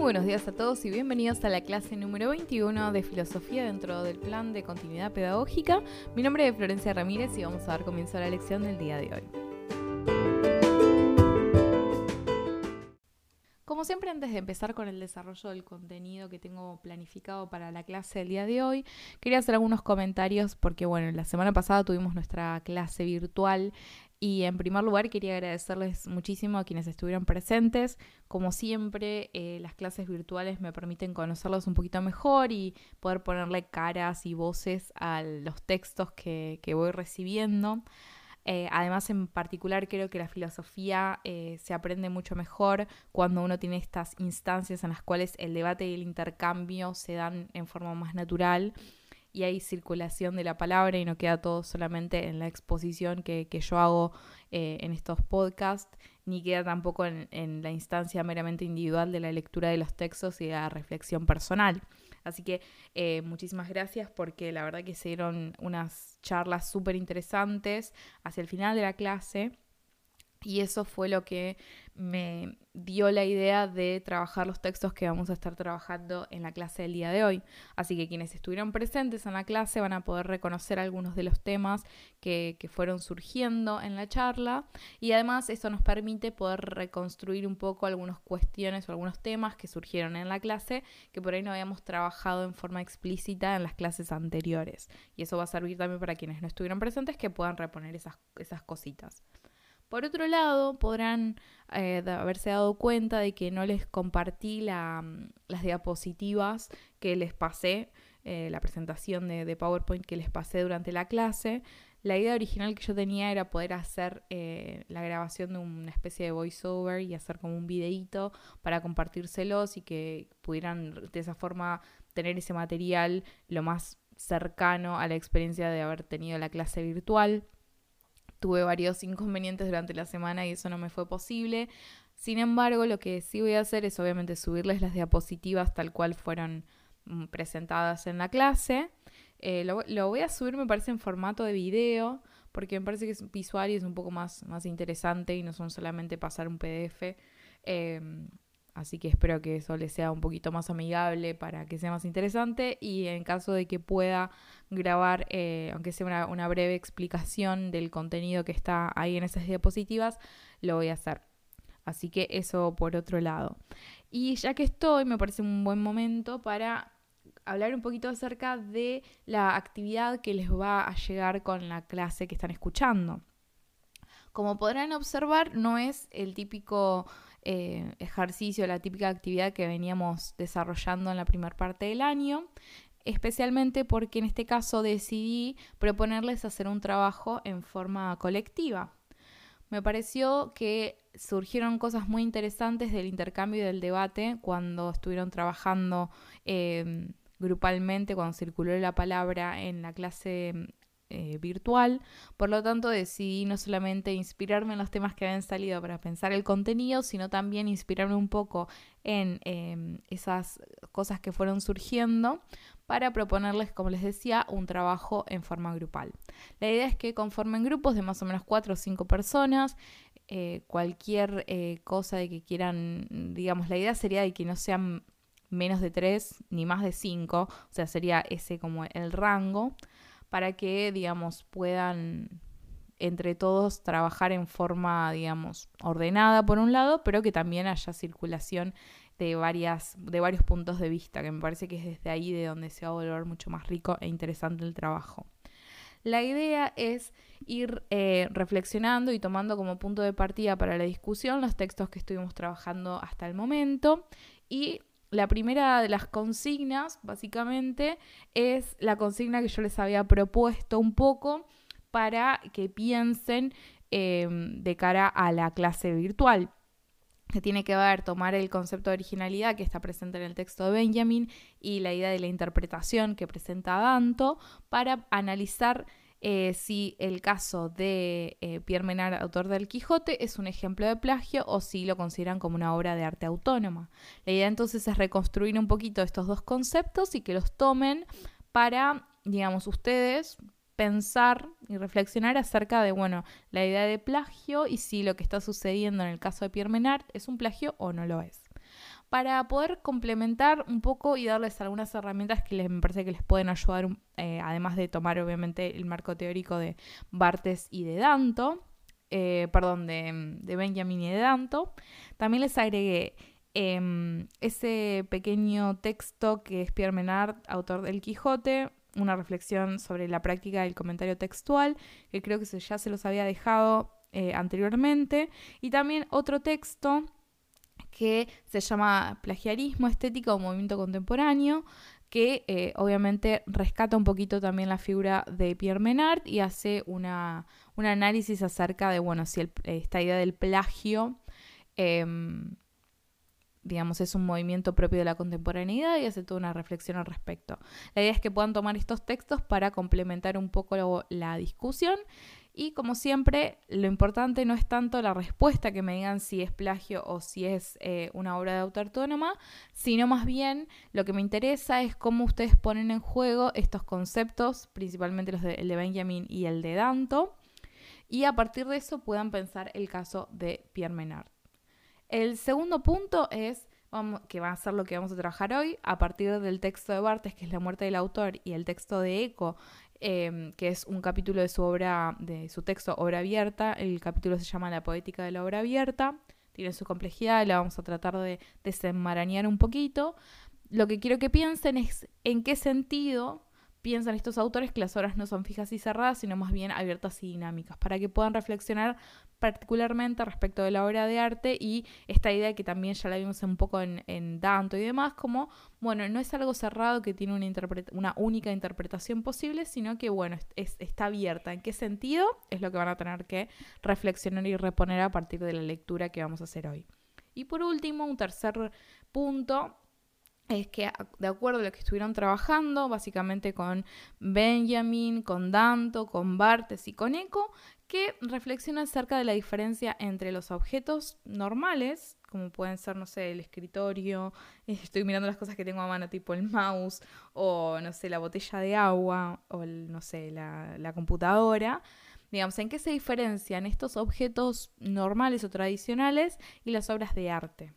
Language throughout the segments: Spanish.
buenos días a todos y bienvenidos a la clase número 21 de Filosofía dentro del plan de continuidad pedagógica. Mi nombre es Florencia Ramírez y vamos a dar comienzo a la lección del día de hoy. Como siempre, antes de empezar con el desarrollo del contenido que tengo planificado para la clase del día de hoy, quería hacer algunos comentarios porque, bueno, la semana pasada tuvimos nuestra clase virtual y en primer lugar quería agradecerles muchísimo a quienes estuvieron presentes. Como siempre, eh, las clases virtuales me permiten conocerlos un poquito mejor y poder ponerle caras y voces a los textos que, voy recibiendo. Eh, además, en particular, creo que la filosofía eh, se aprende mucho mejor cuando uno tiene estas instancias en las cuales el debate y el intercambio se dan en forma más natural y hay circulación de la palabra y no queda todo solamente en la exposición que, yo hago eh, en estos podcasts, ni queda tampoco en, la instancia meramente individual de la lectura de los textos y de la reflexión personal. Así que eh, muchísimas gracias porque la verdad que se dieron unas charlas súper interesantes hacia el final de la clase y eso fue lo que me dio la idea de trabajar los textos que vamos a estar trabajando en la clase del día de hoy. Así que quienes estuvieron presentes en la clase van a poder reconocer algunos de los temas que, fueron surgiendo en la charla y además esto nos permite poder reconstruir un poco algunas cuestiones o algunos temas que surgieron en la clase que por ahí no habíamos trabajado en forma explícita en las clases anteriores. Y eso va a servir también para quienes no estuvieron presentes que puedan reponer esas, esas cositas. Por otro lado, podrán eh, haberse dado cuenta de que no les compartí mm, las diapositivas que les pasé, eh, la presentación de, PowerPoint que les pasé durante la clase. La idea original que yo tenía era poder hacer eh, la grabación de una especie de voiceover y hacer como un videíto para compartírselos y que pudieran de esa forma tener ese material lo más cercano a la experiencia de haber tenido la clase virtual tuve varios inconvenientes durante la semana y eso no me fue posible. Sin embargo, lo que sí voy a hacer es obviamente subirles las diapositivas tal cual fueron mm, presentadas en la clase. Eh, lo, voy a subir, me parece, en formato de video, porque me parece que es visual y es un poco más, más interesante y no son solamente pasar un PDF. Em, Así que espero que eso les sea un poquito más amigable para que sea más interesante y en caso de que pueda grabar, eh, aunque sea una, breve explicación del contenido que está ahí en esas diapositivas, lo voy a hacer. Así que eso por otro lado. Y ya que estoy, me parece un buen momento para hablar un poquito acerca de la actividad que les va a llegar con la clase que están escuchando. Como podrán observar, no es el típico eh, ejercicio, la típica actividad que veníamos desarrollando en la primera parte del año, especialmente porque en este caso decidí proponerles hacer un trabajo en forma colectiva. Me pareció que surgieron cosas muy interesantes del intercambio y del debate cuando estuvieron trabajando eh, grupalmente, cuando circuló la palabra en la clase eh, virtual. Por lo tanto, decidí no solamente inspirarme en los temas que habían salido para pensar el contenido, sino también inspirarme un poco en em, esas cosas que fueron surgiendo para proponerles, como les decía, un trabajo en forma grupal. La idea es que conformen grupos de más o menos cuatro o cinco personas. Eh, cualquier eh, cosa de que quieran, digamos, la idea sería de que no sean menos de tres ni más de cinco, o sea, sería ese como el rango para que, digamos, puedan entre todos trabajar en forma, digamos, ordenada por un lado, pero que también haya circulación de, varias, de varios puntos de vista, que me parece que es desde ahí de donde se va a volver mucho más rico e interesante el trabajo. La idea es ir eh, reflexionando y tomando como punto de partida para la discusión los textos que estuvimos trabajando hasta el momento y la primera de las consignas, básicamente, es la consigna que yo les había propuesto un poco para que piensen em, de cara a la clase virtual. Que tiene que ver tomar el concepto de originalidad que está presente en el texto de Benjamin y la idea de la interpretación que presenta Danto para analizar eh, si el caso de eh, Pierre Menard, autor del Quijote, es un ejemplo de plagio o si lo consideran como una obra de arte autónoma. La idea entonces es reconstruir un poquito estos dos conceptos y que los tomen para, digamos, ustedes pensar y reflexionar acerca de, bueno, la idea de plagio y si lo que está sucediendo en el caso de Pierre Menard es un plagio o no lo es. Para poder complementar un poco y darles algunas herramientas que les, me parece que les pueden ayudar, eh, además de tomar obviamente el marco teórico de Bartes y de Danto, eh, perdón, de, de, Benjamin y de Danto. También les agregué em, ese pequeño texto que es Pierre Menard, autor del Quijote, una reflexión sobre la práctica del comentario textual, que creo que ya se los había dejado eh, anteriormente, y también otro texto que se llama Plagiarismo Estético o Movimiento Contemporáneo, que eh, obviamente rescata un poquito también la figura de Pierre Menard y hace una, un análisis acerca de, bueno, si esta idea del plagio, em, digamos, es un movimiento propio de la contemporaneidad y hace toda una reflexión al respecto. La idea es que puedan tomar estos textos para complementar un poco la discusión y como siempre, lo importante no es tanto la respuesta que me digan si es plagio o si es eh, una obra de autor autónoma, sino más bien lo que me interesa es cómo ustedes ponen en juego estos conceptos, principalmente los de, de Benjamin y el de Danto, y a partir de eso puedan pensar el caso de Pierre Menard. El segundo punto es que va a ser lo que vamos a trabajar hoy, a partir del texto de Bartes, que es La muerte del autor, y el texto de Eco, Em, que es un capítulo de su obra, de su texto Obra Abierta. El capítulo se llama La poética de la obra abierta. Tiene su complejidad, la vamos a tratar de desenmarañar un poquito. Lo que quiero que piensen es en qué sentido piensan estos autores que las obras no son fijas y cerradas, sino más bien abiertas y dinámicas, para que puedan reflexionar particularmente respecto de la obra de arte y esta idea que también ya la vimos un poco en, Danto y demás, como, bueno, no es algo cerrado que tiene una, una única interpretación posible, sino que, bueno, está abierta. ¿En qué sentido? Es lo que van a tener que reflexionar y reponer a partir de la lectura que vamos a hacer hoy. Y por último, un tercer punto es que de acuerdo a lo que estuvieron trabajando, básicamente con Benjamin, con Danto, con Bartes y con Eco, que reflexiona acerca de la diferencia entre los objetos normales, como pueden ser, no sé, el escritorio, estoy mirando las cosas que tengo a mano, tipo el mouse, o no sé, la botella de agua, o no sé, la, computadora, digamos, en qué se diferencian estos objetos normales o tradicionales y las obras de arte.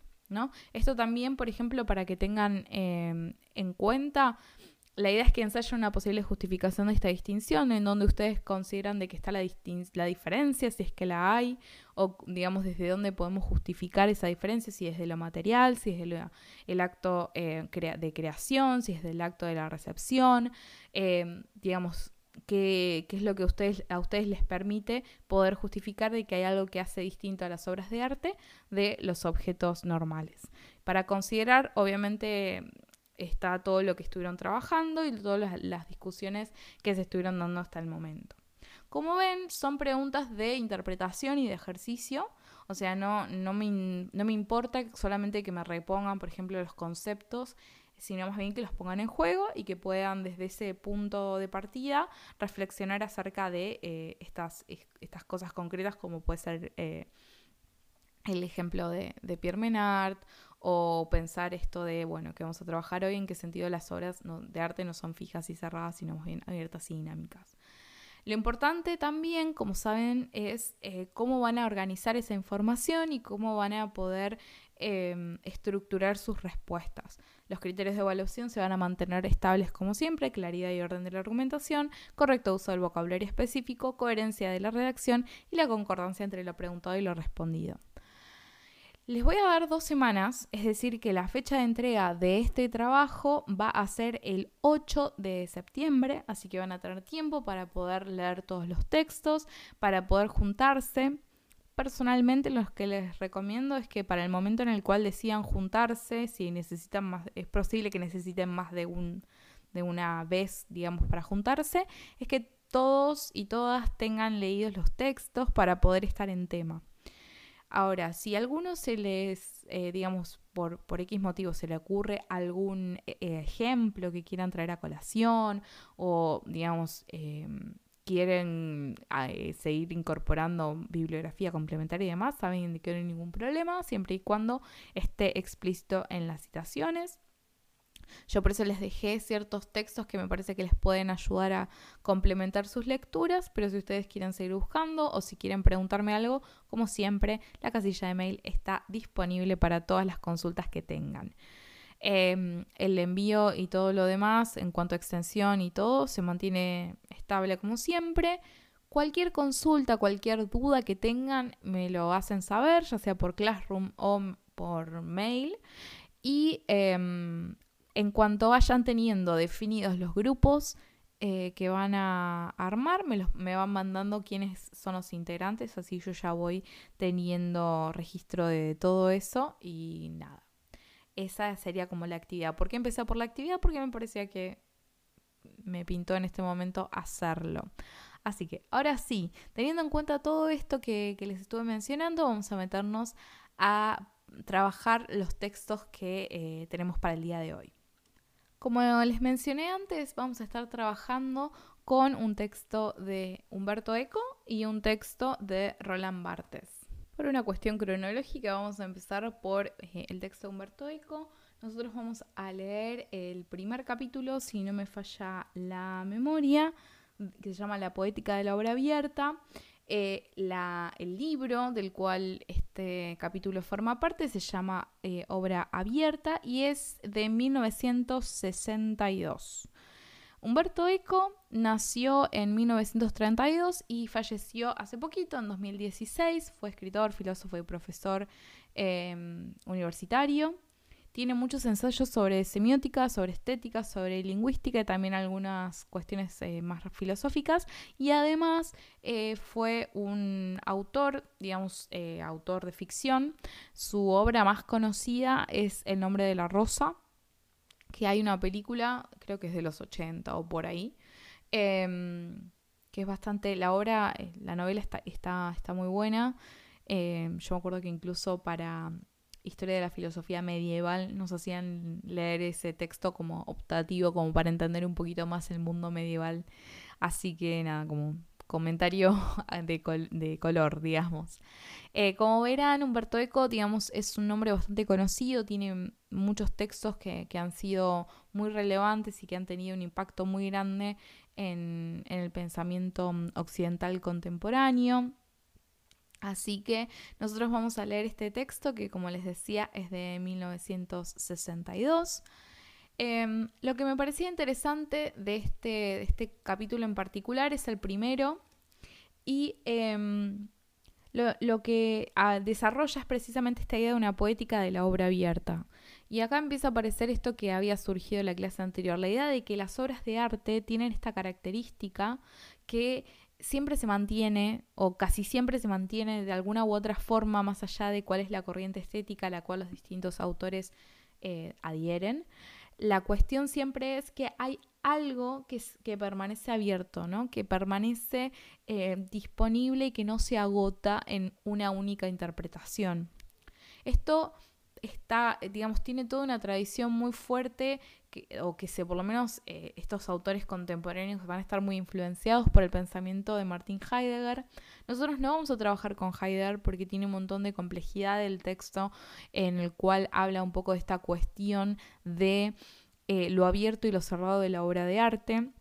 Esto también, por ejemplo, para que tengan em, en cuenta, la idea es que ensayen una posible justificación de esta distinción, en donde ustedes consideran de que está la, diferencia, si es que la hay, o digamos desde dónde podemos justificar esa diferencia, si es de lo material, si es del el acto eh, de creación, si es del acto de la recepción, em, digamos, qué, es lo que ustedes, a ustedes les permite poder justificar de que hay algo que hace distinto a las obras de arte de los objetos normales. Para considerar, obviamente, está todo lo que estuvieron trabajando y todas las, discusiones que se estuvieron dando hasta el momento. Como ven, son preguntas de interpretación y de ejercicio. O sea, no, no, me, no me importa solamente que me repongan, por ejemplo, los conceptos sino más bien que los pongan en juego y que puedan desde ese punto de partida reflexionar acerca de eh, estas, estas cosas concretas como puede ser eh, el ejemplo de, Pierre Menard o pensar esto de, bueno, que vamos a trabajar hoy, en qué sentido las obras de arte no son fijas y cerradas, sino más bien abiertas y dinámicas. Lo importante también, como saben, es eh, cómo van a organizar esa información y cómo van a poder Em, estructurar sus respuestas. Los criterios de evaluación se van a mantener estables como siempre, claridad y orden de la argumentación, correcto uso del vocabulario específico, coherencia de la redacción y la concordancia entre lo preguntado y lo respondido. Les voy a dar dos semanas, es decir, que la fecha de entrega de este trabajo va a ser el 8 de septiembre, así que van a tener tiempo para poder leer todos los textos, para poder juntarse personalmente lo que les recomiendo es que para el momento en el cual decidan juntarse, si necesitan más, es posible que necesiten más de un de una vez, digamos, para juntarse, es que todos y todas tengan leídos los textos para poder estar en tema. Ahora, si a alguno se les, eh, digamos, por, por X motivo se le ocurre algún eh, ejemplo que quieran traer a colación o, digamos, em, quieren eh, seguir incorporando bibliografía complementaria y demás, saben que no hay ningún problema, siempre y cuando esté explícito en las citaciones. Yo por eso les dejé ciertos textos que me parece que les pueden ayudar a complementar sus lecturas, pero si ustedes quieren seguir buscando o si quieren preguntarme algo, como siempre, la casilla de mail está disponible para todas las consultas que tengan. Em, el envío y todo lo demás, en cuanto a extensión y todo, se mantiene estable como siempre. Cualquier consulta, cualquier duda que tengan, me lo hacen saber, ya sea por Classroom o por mail. Y em, en cuanto vayan teniendo definidos los grupos eh, que van a armar, me, me van mandando quiénes son los integrantes, así yo ya voy teniendo registro de todo eso y nada esa sería como la actividad. ¿Por qué empecé por la actividad? Porque me parecía que me pintó en este momento hacerlo. Así que ahora sí, teniendo en cuenta todo esto que, les estuve mencionando, vamos a meternos a trabajar los textos que eh, tenemos para el día de hoy. Como les mencioné antes, vamos a estar trabajando con un texto de Humberto Eco y un texto de Roland Barthes. Por una cuestión cronológica vamos a empezar por eh, el texto de Humberto Eco. Nosotros vamos a leer el primer capítulo, si no me falla la memoria, que se llama La poética de la obra abierta. Eh, el libro del cual este capítulo forma parte se llama eh, Obra Abierta y es de 1962. Humberto Eco nació en 1932 y falleció hace poquito, en 2016. Fue escritor, filósofo y profesor em, universitario. Tiene muchos ensayos sobre semiótica, sobre estética, sobre lingüística y también algunas cuestiones eh, más filosóficas. Y además eh, fue un autor, digamos, eh, autor de ficción. Su obra más conocida es El nombre de la rosa, que hay una película, creo que es de los 80 o por ahí, em, que es bastante, la obra, la novela está, está, está muy buena. Em, yo me acuerdo que incluso para Historia de la Filosofía Medieval nos hacían leer ese texto como optativo, como para entender un poquito más el mundo medieval. Así que nada, como comentario de, de color, digamos. Eh, como verán, Humberto Eco, digamos, es un nombre bastante conocido, tiene muchos textos que, han sido muy relevantes y que han tenido un impacto muy grande en, el pensamiento occidental contemporáneo. Así que nosotros vamos a leer este texto que, como les decía, es de 1962. Em, lo que me parecía interesante de este, de este capítulo en particular es el primero y em, lo, que ah, desarrolla es precisamente esta idea de una poética de la obra abierta. Y acá empieza a aparecer esto que había surgido en la clase anterior, la idea de que las obras de arte tienen esta característica que siempre se mantiene, o casi siempre se mantiene de alguna u otra forma, más allá de cuál es la corriente estética a la cual los distintos autores eh, adhieren. La cuestión siempre es que hay algo que, que permanece abierto, ¿no? que permanece eh, disponible y que no se agota en una única interpretación. Esto está, digamos, tiene toda una tradición muy fuerte, o que se, por lo menos eh, estos autores contemporáneos van a estar muy influenciados por el pensamiento de Martin Heidegger. Nosotros no vamos a trabajar con Heidegger porque tiene un montón de complejidad del texto en el cual habla un poco de esta cuestión de eh, lo abierto y lo cerrado de la obra de arte.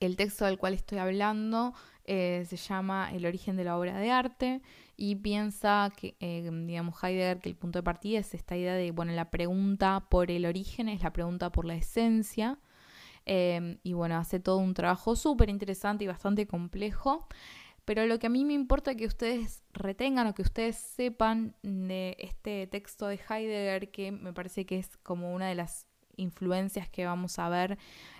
El texto del cual estoy hablando eh, se llama El origen de la obra de arte y piensa que, eh, digamos, Heidegger, que el punto de partida es esta idea de, bueno, la pregunta por el origen es la pregunta por la esencia. y bueno, hace todo un trabajo súper interesante y bastante complejo. Pero lo que a mí me importa que ustedes retengan o que ustedes sepan de este texto de Heidegger, que me parece que es como una de las influencias que vamos a ver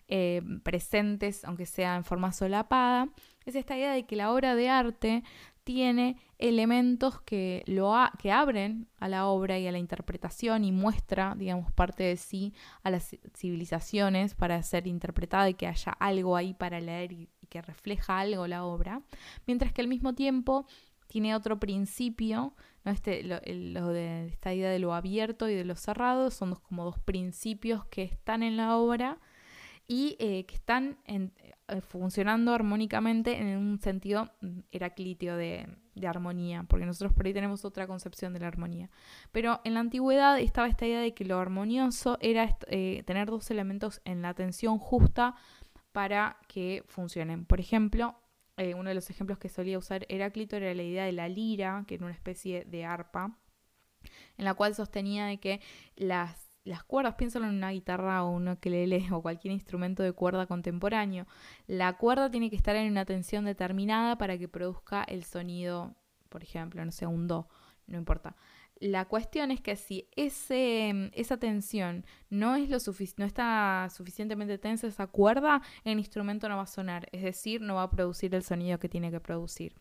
eh, presentes, aunque sea en forma solapada, es esta idea de que la obra de arte tiene elementos que, lo que abren a la obra y a la interpretación y muestra, digamos, parte de sí a las civilizaciones para ser interpretada y que haya algo ahí para leer y que refleja algo la obra, mientras que al mismo tiempo tiene otro principio, ¿no? este, lo, de esta idea de lo abierto y de lo cerrado, son como dos principios que están en la obra y eh, que están eh, funcionando armónicamente en un sentido mm, heraclíteo de, armonía, porque nosotros por ahí tenemos otra concepción de la armonía. Pero en la antigüedad estaba esta idea de que lo armonioso era eh, tener dos elementos en la tensión justa para que funcionen. Por ejemplo, uno de los ejemplos que solía usar Heráclito era la idea de la lira, que era una especie de arpa, en la cual sostenía de que las las cuerdas, piénsalo en una guitarra o un ukelele o cualquier instrumento de cuerda contemporáneo. La cuerda tiene que estar en una tensión determinada para que produzca el sonido, por ejemplo, no sé, un do, no importa. La cuestión es que si esa tensión no, es lo no está suficientemente tensa esa cuerda, el instrumento no va a sonar, es decir, no va a producir el sonido que tiene que producir.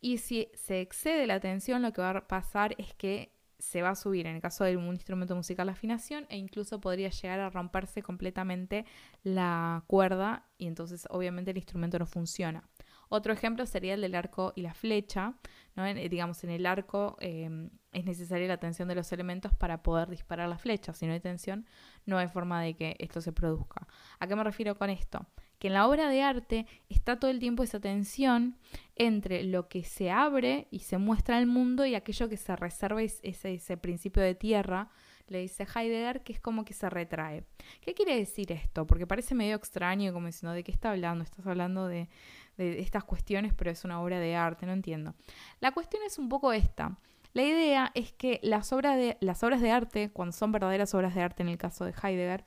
Y si se excede la tensión, lo que va a pasar es que se va a subir en el caso de un instrumento musical la afinación e incluso podría llegar a romperse completamente la cuerda y entonces obviamente el instrumento no funciona. Otro ejemplo sería el del arco y la flecha. ¿no? digamos, en el arco em, es necesaria la tensión de los elementos para poder disparar la flecha. Si no hay tensión, no hay forma de que esto se produzca. ¿A qué me refiero con esto? Que en la obra de arte está todo el tiempo esa tensión entre lo que se abre y se muestra al mundo y aquello que se reserva, ese, ese principio de tierra, le dice Heidegger, que es como que se retrae. ¿Qué quiere decir esto? Porque parece medio extraño, como diciendo, ¿de qué está hablando? Estás hablando de, de estas cuestiones, pero es una obra de arte, no entiendo. La cuestión es un poco esta. La idea es que las obras de, las obras de arte, cuando son verdaderas obras de arte en el caso de Heidegger,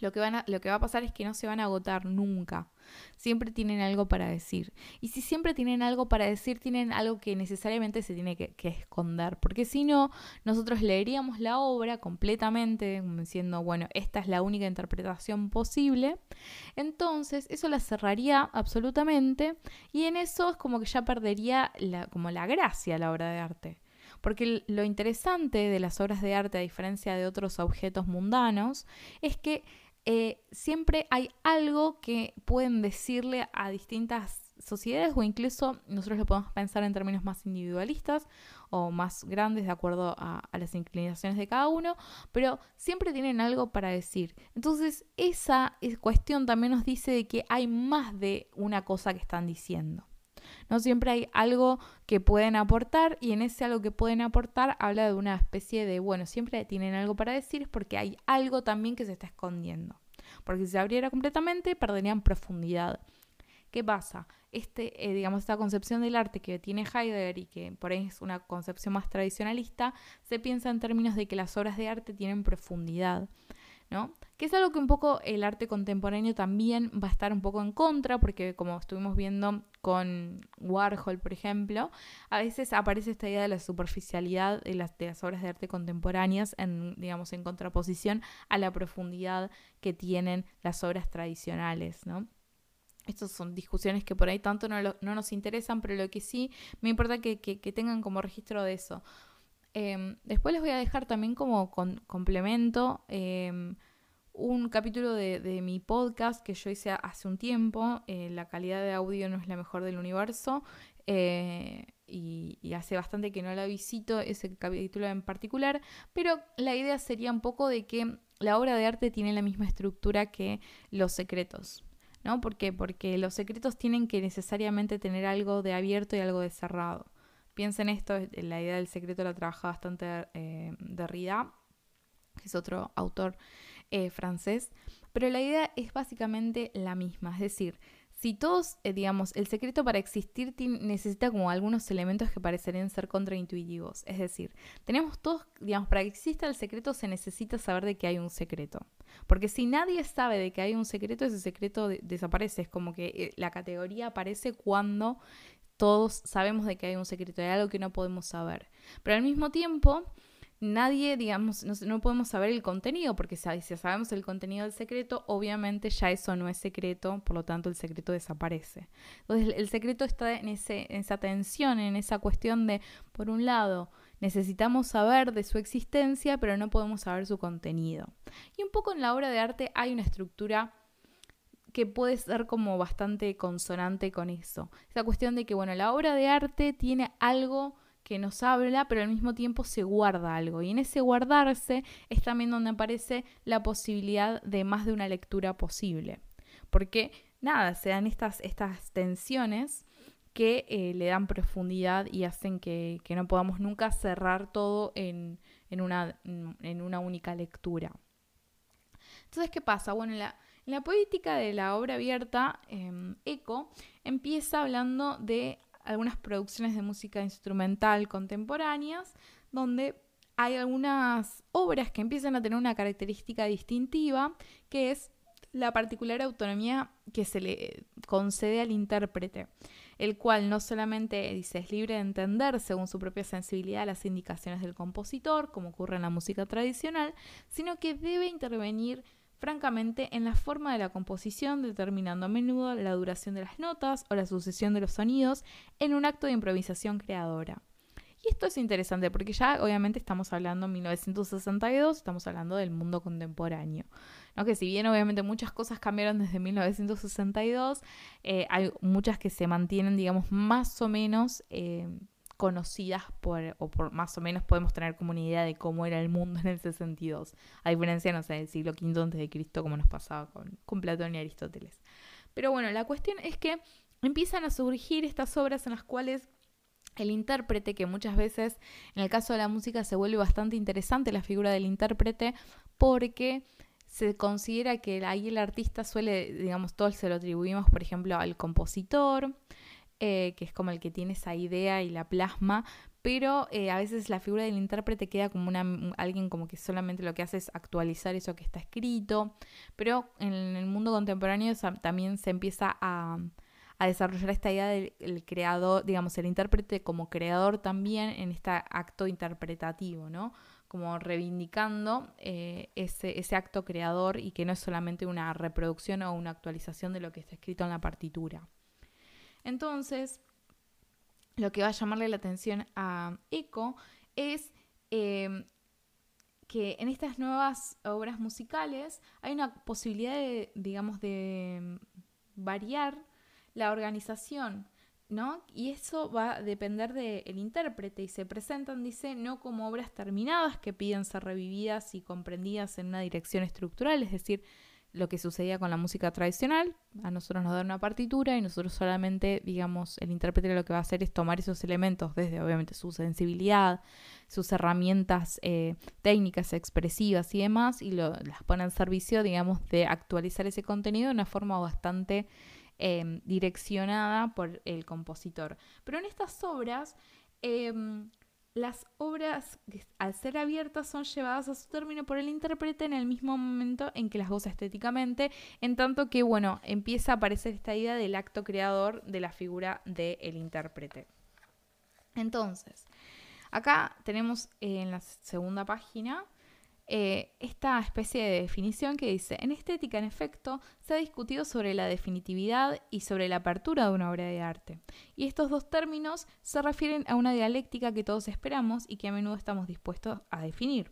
lo que, van lo que va a pasar es que no se van a agotar nunca. Siempre tienen algo para decir. Y si siempre tienen algo para decir, tienen algo que necesariamente se tiene que, esconder. Porque si no, nosotros leeríamos la obra completamente, diciendo, bueno, esta es la única interpretación posible. Entonces, eso la cerraría absolutamente. Y en eso es como que ya perdería la, como la gracia la obra de arte. Porque lo interesante de las obras de arte, a diferencia de otros objetos mundanos, es que eh, siempre hay algo que pueden decirle a distintas sociedades o incluso nosotros lo podemos pensar en términos más individualistas o más grandes de acuerdo a, las inclinaciones de cada uno, pero siempre tienen algo para decir. Entonces esa cuestión también nos dice de que hay más de una cosa que están diciendo. No siempre hay algo que pueden aportar y en ese algo que pueden aportar habla de una especie de, bueno, siempre tienen algo para decir porque hay algo también que se está escondiendo. Porque si se abriera completamente perderían profundidad. ¿Qué pasa? Este, eh, digamos, esta concepción del arte que tiene Heidegger y que por ahí es una concepción más tradicionalista, se piensa en términos de que las obras de arte tienen profundidad. ¿No? Que es algo que un poco el arte contemporáneo también va a estar un poco en contra, porque como estuvimos viendo con Warhol, por ejemplo, a veces aparece esta idea de la superficialidad de las, obras de arte contemporáneas, en, digamos, en contraposición a la profundidad que tienen las obras tradicionales, ¿no? Estas son discusiones que por ahí tanto no, nos interesan, pero lo que sí me importa que, que, tengan como registro de eso. Em, después les voy a dejar también como complemento em, un capítulo de, mi podcast que yo hice hace un tiempo. Eh, la calidad de audio no es la mejor del universo. Eh, y, y, hace bastante que no la visito ese capítulo en particular, pero la idea sería un poco de que la obra de arte tiene la misma estructura que los secretos. ¿No? ¿Por qué? Porque los secretos tienen que necesariamente tener algo de abierto y algo de cerrado. Piensen esto, la idea del secreto la trabaja bastante eh, Derrida, que es otro autor eh, francés, pero la idea es básicamente la misma, es decir, si todos, eh, digamos, el secreto para existir necesita como algunos elementos que parecerían ser contraintuitivos. Es decir, tenemos todos, digamos, para que exista el secreto se necesita saber de que hay un secreto. Porque si nadie sabe de que hay un secreto, ese secreto desaparece. Es como que la categoría aparece cuando todos sabemos de que hay un secreto, hay algo que no podemos saber. Pero al mismo tiempo, nadie, digamos, no, podemos saber el contenido, porque si, sabemos el contenido del secreto, obviamente ya eso no es secreto, por lo tanto el secreto desaparece. Entonces el secreto está en, en esa tensión, en esa cuestión de, por un lado, necesitamos saber de su existencia, pero no podemos saber su contenido. Y un poco en la obra de arte hay una estructura que puede ser como bastante consonante con eso. Esa cuestión de que, bueno, la obra de arte tiene algo que nos habla, pero al mismo tiempo se guarda algo. Y en ese guardarse es también donde aparece la posibilidad de más de una lectura posible. Porque, nada, se dan estas, estas tensiones que eh, le dan profundidad y hacen que, no podamos nunca cerrar todo en, una, en una única lectura. Entonces, ¿qué pasa? Bueno, la poética de la obra abierta, em, Eco, empieza hablando de algunas producciones de música instrumental contemporáneas, donde hay algunas obras que empiezan a tener una característica distintiva, que es la particular autonomía que se le concede al intérprete, el cual no solamente dice es libre de entender según su propia sensibilidad las indicaciones del compositor, como ocurre en la música tradicional, sino que debe intervenir francamente en la forma de la composición, determinando a menudo la duración de las notas o la sucesión de los sonidos en un acto de improvisación creadora. Y esto es interesante porque ya obviamente estamos hablando en 1962, estamos hablando del mundo contemporáneo. ¿no? Que si bien obviamente muchas cosas cambiaron desde 1962, eh, hay muchas que se mantienen, digamos, más o menos eh, conocidas por, o por más o menos podemos tener como una idea de cómo era el mundo en el 62, a diferencia, no sé, del siglo V antes de Cristo, como nos pasaba con, con Platón y Aristóteles. Pero bueno, la cuestión es que empiezan a surgir estas obras en las cuales el intérprete, que muchas veces en el caso de la música se vuelve bastante interesante la figura del intérprete, porque se considera que ahí el artista suele, digamos, todos se lo atribuimos, por ejemplo, al compositor, eh, que es como el que tiene esa idea y la plasma, pero eh, a veces la figura del intérprete queda como una, alguien como que solamente lo que hace es actualizar eso que está escrito, pero en el mundo contemporáneo también se empieza a, desarrollar esta idea del creador, digamos, el intérprete como creador también en este acto interpretativo, ¿no? Como reivindicando eh, ese, ese acto creador y que no es solamente una reproducción o una actualización de lo que está escrito en la partitura. Entonces, lo que va a llamarle la atención a Eco es em, que en estas nuevas obras musicales hay una posibilidad de, digamos, de em, variar la organización, ¿no? Y eso va a depender del intérprete y se presentan, dice, no como obras terminadas que piden ser revividas y comprendidas en una dirección estructural, es decir, lo que sucedía con la música tradicional. A nosotros nos da una partitura y nosotros solamente, digamos, el intérprete lo que va a hacer es tomar esos elementos desde, obviamente, su sensibilidad, sus herramientas eh, técnicas, expresivas y demás, y las pone en servicio, digamos, de actualizar ese contenido de una forma bastante em, direccionada por el compositor. Pero en estas obras... Em, las obras, al ser abiertas, son llevadas a su término por el intérprete en el mismo momento en que las goza estéticamente, en tanto que, bueno, empieza a aparecer esta idea del acto creador de la figura del intérprete. Entonces, acá tenemos en la segunda página eh, esta especie de definición que dice, en estética, en efecto, se ha discutido sobre la definitividad y sobre la apertura de una obra de arte. Y estos dos términos se refieren a una dialéctica que todos esperamos y que a menudo estamos dispuestos a definir.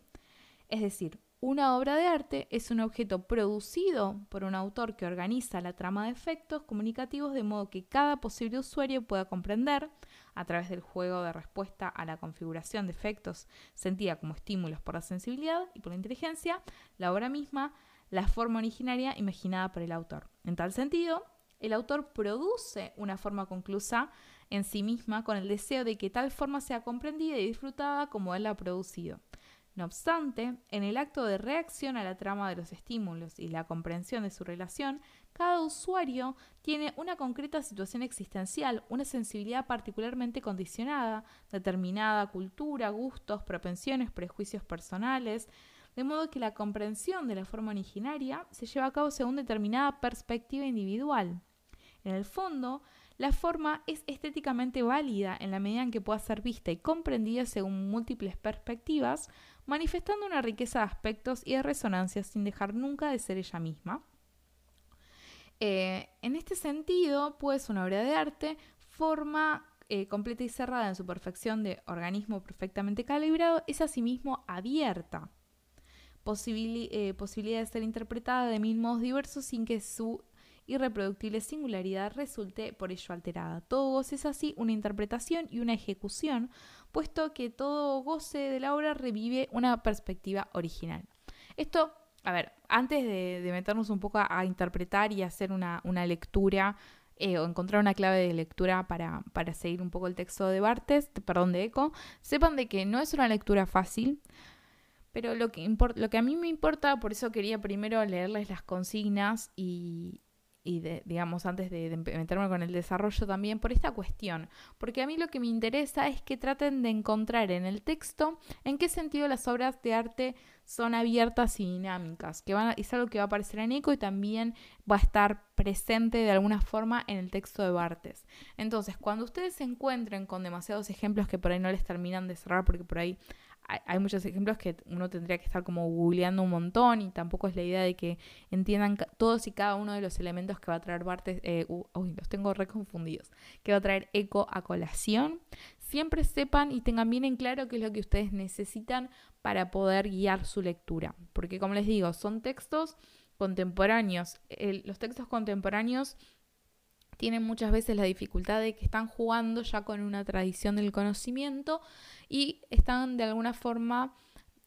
Es decir, una obra de arte es un objeto producido por un autor que organiza la trama de efectos comunicativos de modo que cada posible usuario pueda comprender, a través del juego de respuesta a la configuración de efectos sentida como estímulos por la sensibilidad y por la inteligencia, la obra misma, la forma originaria imaginada por el autor. En tal sentido, el autor produce una forma conclusa en sí misma con el deseo de que tal forma sea comprendida y disfrutada como él la ha producido. No obstante, en el acto de reacción a la trama de los estímulos y la comprensión de su relación, cada usuario tiene una concreta situación existencial, una sensibilidad particularmente condicionada, determinada cultura, gustos, propensiones, prejuicios personales, de modo que la comprensión de la forma originaria se lleva a cabo según determinada perspectiva individual. En el fondo, la forma es estéticamente válida en la medida en que pueda ser vista y comprendida según múltiples perspectivas, manifestando una riqueza de aspectos y de resonancias sin dejar nunca de ser ella misma. Eh, en este sentido, pues una obra de arte forma eh, completa y cerrada en su perfección de organismo perfectamente calibrado es asimismo abierta. Eh, posibilidad de ser interpretada de mil modos diversos sin que su irreproductible singularidad resulte por ello alterada. Todo es así una interpretación y una ejecución puesto que todo goce de la obra revive una perspectiva original. Esto, a ver, antes de, meternos un poco a, interpretar y hacer una, lectura eh, o encontrar una clave de lectura para, para, seguir un poco el texto de Bartes, perdón, de Eco, sepan de que no es una lectura fácil, pero lo que, lo que a mí me importa, por eso quería primero leerles las consignas y, y digamos, antes de, meterme con el desarrollo también, por esta cuestión. Porque a mí lo que me interesa es que traten de encontrar en el texto en qué sentido las obras de arte son abiertas y dinámicas, que van es algo que va a aparecer en eco y también va a estar presente de alguna forma en el texto de Bartes. Entonces, cuando ustedes se encuentren con demasiados ejemplos que por ahí no les terminan de cerrar, porque por ahí hay muchos ejemplos que uno tendría que estar como googleando un montón y tampoco es la idea de que entiendan todos y cada uno de los elementos que va a traer Bartes, eh, uy, los tengo reconfundidos, que va a traer eco a colación. Siempre sepan y tengan bien en claro qué es lo que ustedes necesitan para poder guiar su lectura, porque como les digo, son textos contemporáneos. los textos contemporáneos tienen muchas veces la dificultad de que están jugando ya con una tradición del conocimiento y están de alguna forma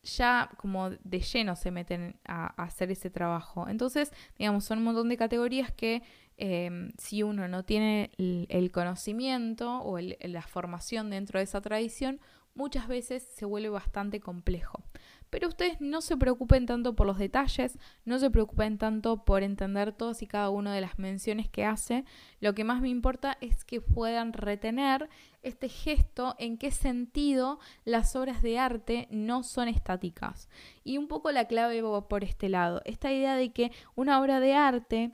ya como de lleno se meten a, hacer ese trabajo. Entonces, digamos, son un montón de categorías que em, si uno no tiene el, conocimiento o la formación dentro de esa tradición, muchas veces se vuelve bastante complejo. Pero ustedes no se preocupen tanto por los detalles, no se preocupen tanto por entender todas y cada una de las menciones que hace. Lo que más me importa es que puedan retener este gesto, en qué sentido las obras de arte no son estáticas. Y un poco la clave va por este lado, esta idea de que una obra de arte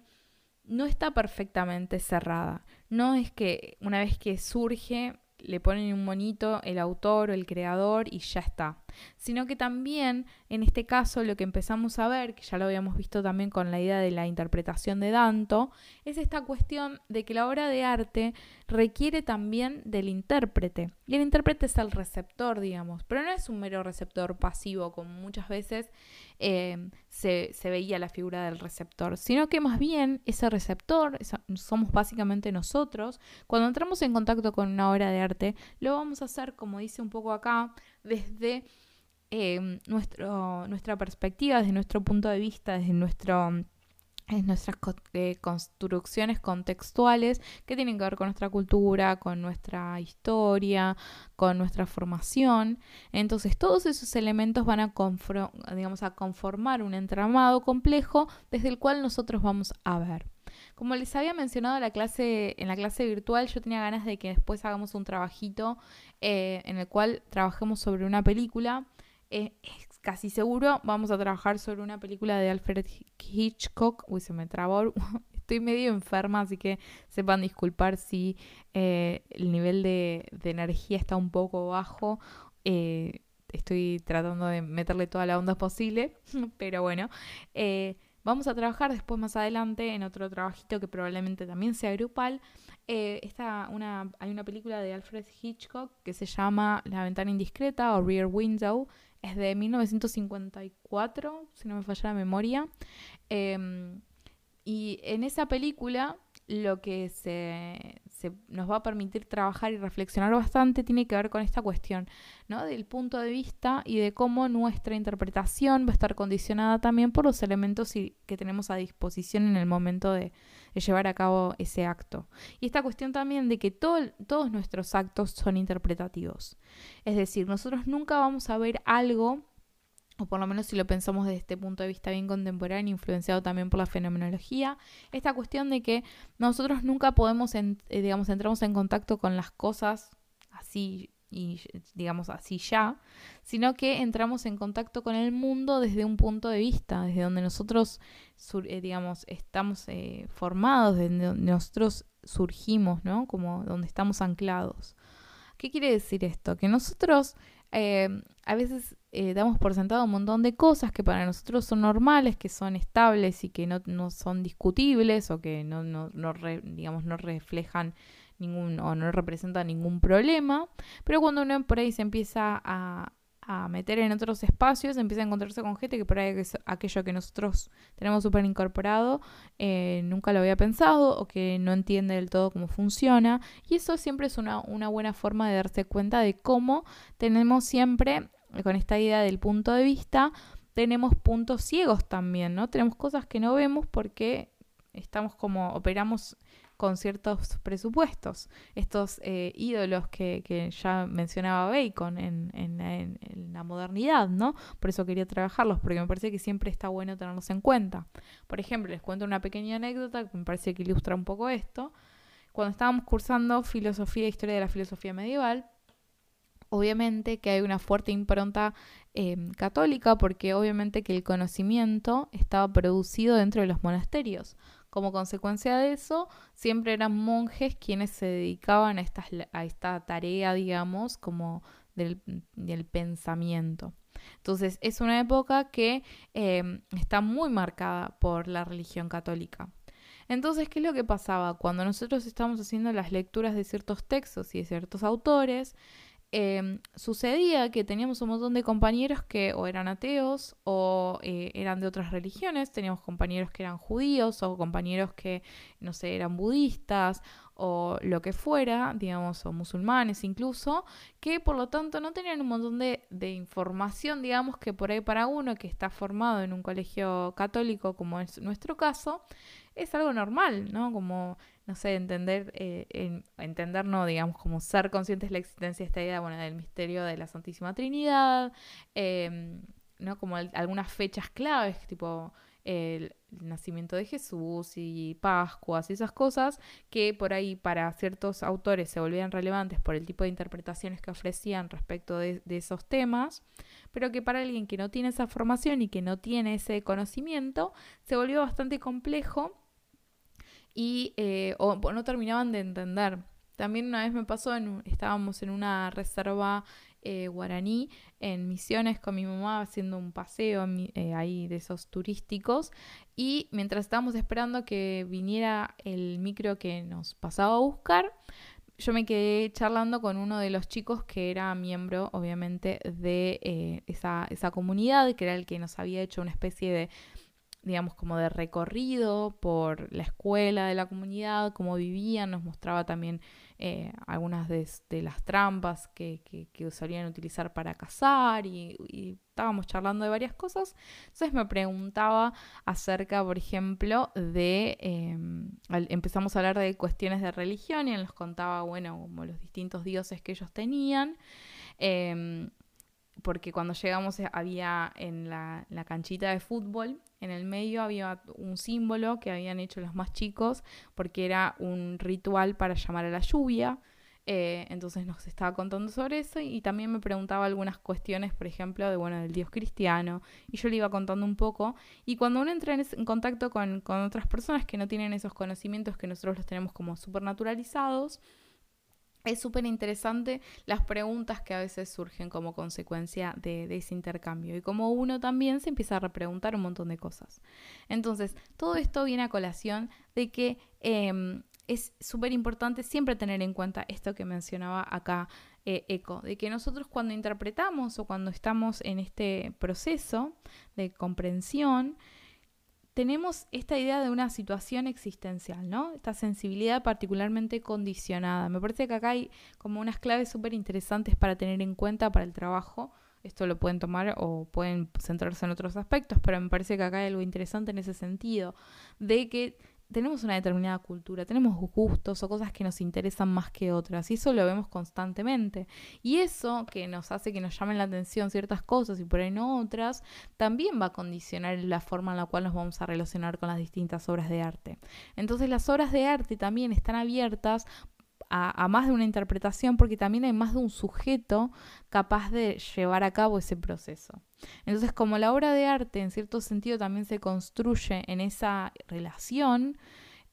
no está perfectamente cerrada. No es que una vez que surge le ponen un monito el autor o el creador y ya está. Sino que también, en este caso, lo que empezamos a ver, que ya lo habíamos visto también con la idea de la interpretación de Danto, es esta cuestión de que la obra de arte requiere también del intérprete. Y el intérprete es el receptor, digamos, pero no es un mero receptor pasivo, como muchas veces eh, se, veía la figura del receptor, sino que más bien ese receptor somos básicamente nosotros. Cuando entramos en contacto con una obra de arte, lo vamos a hacer, como dice un poco acá, desde eh, nuestro, nuestra perspectiva, desde nuestro punto de vista, desde nuestro es nuestras eh, construcciones contextuales que tienen que ver con nuestra cultura, con nuestra historia, con nuestra formación. Entonces todos esos elementos van a, digamos, a conformar un entramado complejo desde el cual nosotros vamos a ver. Como les había mencionado en la clase, en la clase virtual, yo tenía ganas de que después hagamos un trabajito eh, en el cual trabajemos sobre una película. Eh, casi seguro vamos a trabajar sobre una película de Alfred Hitchcock. Uy, se me trabó. Estoy medio enferma, así que sepan disculpar si eh, el nivel de, energía está un poco bajo. Eh, estoy tratando de meterle toda la onda posible, pero bueno. Vamos a trabajar después más adelante en otro trabajito que probablemente también sea grupal. una, hay una película de Alfred Hitchcock que se llama La ventana indiscreta o Rear Window, es de 1954, si no me falla la memoria. Em, y en esa película lo que se, nos va a permitir trabajar y reflexionar bastante tiene que ver con esta cuestión, ¿no? Del punto de vista y de cómo nuestra interpretación va a estar condicionada también por los elementos que tenemos a disposición en el momento de, llevar a cabo ese acto. Y esta cuestión también de que todos nuestros actos son interpretativos. Es decir, nosotros nunca vamos a ver algo o por lo menos si lo pensamos desde este punto de vista bien contemporáneo, influenciado también por la fenomenología, esta cuestión de que nosotros nunca podemos, eh, digamos, entramos en contacto con las cosas así y digamos así ya, sino que entramos en contacto con el mundo desde un punto de vista, desde donde nosotros, eh, digamos, estamos eh, formados, desde donde nosotros surgimos, ¿no? Como donde estamos anclados. ¿Qué quiere decir esto? Que nosotros a veces eh, damos por sentado un montón de cosas que para nosotros son normales, que son estables y que no, son discutibles o que no, no, digamos, no reflejan ningún o no representan ningún problema. Pero cuando uno por ahí se empieza a, a meter en otros espacios, empieza a encontrarse con gente que por ahí aquello que nosotros tenemos súper incorporado eh, nunca lo había pensado o que no entiende del todo cómo funciona. Y eso siempre es una, una buena forma de darse cuenta de cómo tenemos siempre, con esta idea del punto de vista, tenemos puntos ciegos también, ¿no? Tenemos cosas que no vemos porque estamos como operamos con ciertos presupuestos. Estos eh, ídolos que, que, ya mencionaba Bacon en, en, la modernidad, ¿no? Por eso quería trabajarlos, porque me parece que siempre está bueno tenerlos en cuenta. Por ejemplo, les cuento una pequeña anécdota que me parece que ilustra un poco esto. Cuando estábamos cursando filosofía e historia de la filosofía medieval, obviamente que hay una fuerte impronta em, católica porque obviamente que el conocimiento estaba producido dentro de los monasterios. Como consecuencia de eso, siempre eran monjes quienes se dedicaban a, esta tarea, digamos, como del, pensamiento. Entonces, es una época que em, está muy marcada por la religión católica. Entonces, ¿qué es lo que pasaba? Cuando nosotros estamos haciendo las lecturas de ciertos textos y de ciertos autores, Em, sucedía que teníamos un montón de compañeros que o eran ateos o eh, eran de otras religiones, teníamos compañeros que eran judíos o compañeros que, no sé, eran budistas o lo que fuera, digamos, o musulmanes incluso, que por lo tanto no tenían un montón de, de información, digamos, que por ahí para uno que está formado en un colegio católico, como es nuestro caso, es algo normal, ¿no? Como no sé, entender, eh, entender, no, digamos, como ser conscientes de la existencia de esta idea, bueno, del misterio de la Santísima Trinidad, em, ¿no? Como algunas fechas claves, tipo el, nacimiento de Jesús y Pascuas y esas cosas, que por ahí para ciertos autores se volvían relevantes por el tipo de interpretaciones que ofrecían respecto de, de esos temas, pero que para alguien que no tiene esa formación y que no tiene ese conocimiento, se volvió bastante complejo y eh, o, no terminaban de entender. También una vez me pasó, en, estábamos en una reserva eh, guaraní en Misiones con mi mamá haciendo un paseo eh, ahí de esos turísticos y mientras estábamos esperando que viniera el micro que nos pasaba a buscar, yo me quedé charlando con uno de los chicos que era miembro, obviamente, de esa, esa comunidad, que era el que nos había hecho una especie de digamos, como de recorrido por la escuela de la comunidad, cómo vivían, nos mostraba también eh, algunas de, las trampas que, que, solían utilizar para cazar y, estábamos charlando de varias cosas. Entonces me preguntaba acerca, por ejemplo, de, em, empezamos a hablar de cuestiones de religión y él nos contaba, bueno, como los distintos dioses que ellos tenían. Em, porque cuando llegamos eh, había en la, canchita de fútbol, en el medio había un símbolo que habían hecho los más chicos, porque era un ritual para llamar a la lluvia. Eh, entonces nos estaba contando sobre eso y también me preguntaba algunas cuestiones, por ejemplo, de bueno, del Dios cristiano, y yo le iba contando un poco. Y cuando uno entra en, contacto con, con, otras personas que no tienen esos conocimientos que nosotros los tenemos como supernaturalizados, es súper interesante las preguntas que a veces surgen como consecuencia de, ese intercambio y como uno también se empieza a repreguntar un montón de cosas. Entonces, todo esto viene a colación de que em, es súper importante siempre tener en cuenta esto que mencionaba acá eh, Eco, de que nosotros cuando interpretamos o cuando estamos en este proceso de comprensión, tenemos esta idea de una situación existencial, ¿no? Esta sensibilidad particularmente condicionada. Me parece que acá hay como unas claves súper interesantes para tener en cuenta para el trabajo. Esto lo pueden tomar o pueden centrarse en otros aspectos, pero me parece que acá hay algo interesante en ese sentido, de que tenemos una determinada cultura, tenemos gustos o cosas que nos interesan más que otras, y eso lo vemos constantemente. Y eso que nos hace que nos llamen la atención ciertas cosas y por ahí no otras, también va a condicionar la forma en la cual nos vamos a relacionar con las distintas obras de arte. Entonces las obras de arte también están abiertas a, más de una interpretación porque también hay más de un sujeto capaz de llevar a cabo ese proceso. Entonces, como la obra de arte en cierto sentido también se construye en esa relación,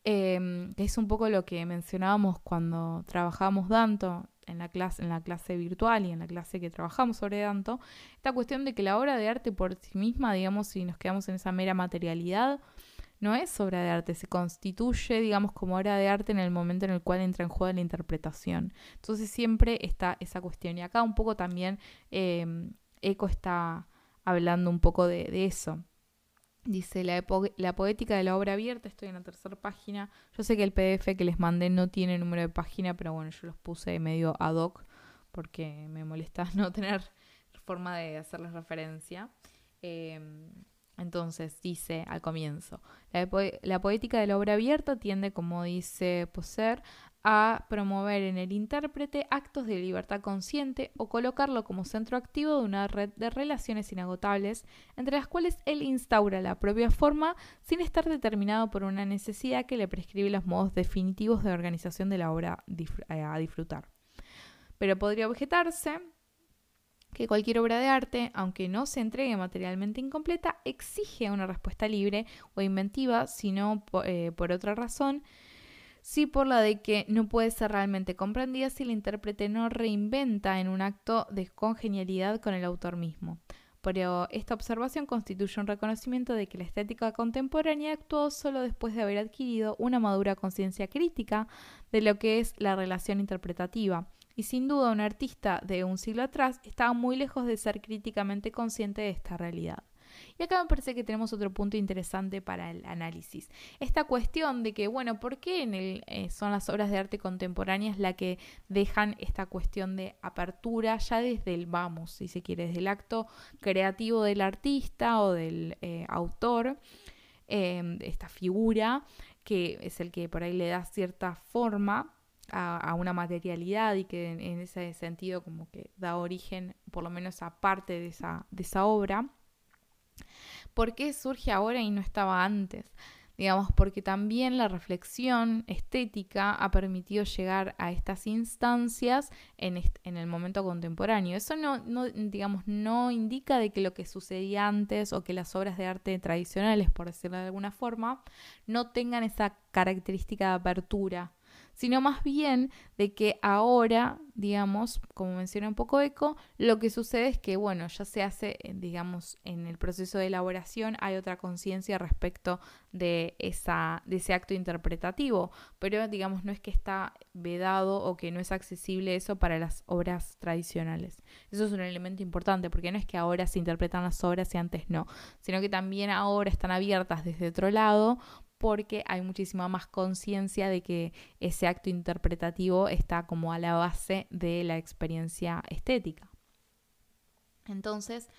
em, que es un poco lo que mencionábamos cuando trabajábamos Danto en la clase, en la clase virtual y en la clase que trabajamos sobre Danto, esta cuestión de que la obra de arte por sí misma, digamos, si nos quedamos en esa mera materialidad, no es obra de arte, se constituye, digamos, como obra de arte en el momento en el cual entra en juego la interpretación. Entonces siempre está esa cuestión. Y acá un poco también em, Eco está hablando un poco de, eso. Dice la, poética de la obra abierta, estoy en la tercera página. Yo sé que el PDF que les mandé no tiene número de página, pero bueno, yo los puse medio ad hoc porque me molesta no tener forma de hacerles referencia. Em, entonces dice al comienzo, la, poética de la obra abierta tiende, como dice Poser, a promover en el intérprete actos de libertad consciente o colocarlo como centro activo de una red de relaciones inagotables, entre las cuales él instaura la propia forma sin estar determinado por una necesidad que le prescribe los modos definitivos de organización de la obra a disfrutar. Pero podría objetarse que cualquier obra de arte, aunque no se entregue materialmente incompleta, exige una respuesta libre o inventiva, sino eh, por otra razón, sí por la de que no puede ser realmente comprendida si el intérprete no reinventa en un acto de congenialidad con el autor mismo. Pero esta observación constituye un reconocimiento de que la estética contemporánea actuó solo después de haber adquirido una madura conciencia crítica de lo que es la relación interpretativa, y sin duda un artista de un siglo atrás estaba muy lejos de ser críticamente consciente de esta realidad. Y acá me parece que tenemos otro punto interesante para el análisis. Esta cuestión de que, bueno, ¿por qué eh, son las obras de arte contemporáneas la que dejan esta cuestión de apertura ya desde el vamos, si se quiere, desde el acto creativo del artista o del eh, autor, eh, esta figura, que es el que por ahí le da cierta forma a, una materialidad y que en, ese sentido como que da origen por lo menos a parte de esa, de esa obra. ¿Por qué surge ahora y no estaba antes? Digamos, porque también la reflexión estética ha permitido llegar a estas instancias en, en el momento contemporáneo. Eso no, no, digamos, no indica de que lo que sucedía antes o que las obras de arte tradicionales, por decirlo de alguna forma, no tengan esa característica de apertura sino más bien de que ahora, digamos, como menciona un poco Eco, lo que sucede es que, bueno, ya se hace, eh, digamos, en el proceso de elaboración hay otra conciencia respecto de, esa, de ese acto interpretativo, pero, digamos, no es que está vedado o que no es accesible eso para las obras tradicionales. Eso es un elemento importante, porque no es que ahora se interpretan las obras y antes no, sino que también ahora están abiertas desde otro lado porque hay muchísima más conciencia de que ese acto interpretativo está como a la base de la experiencia estética. Entonces,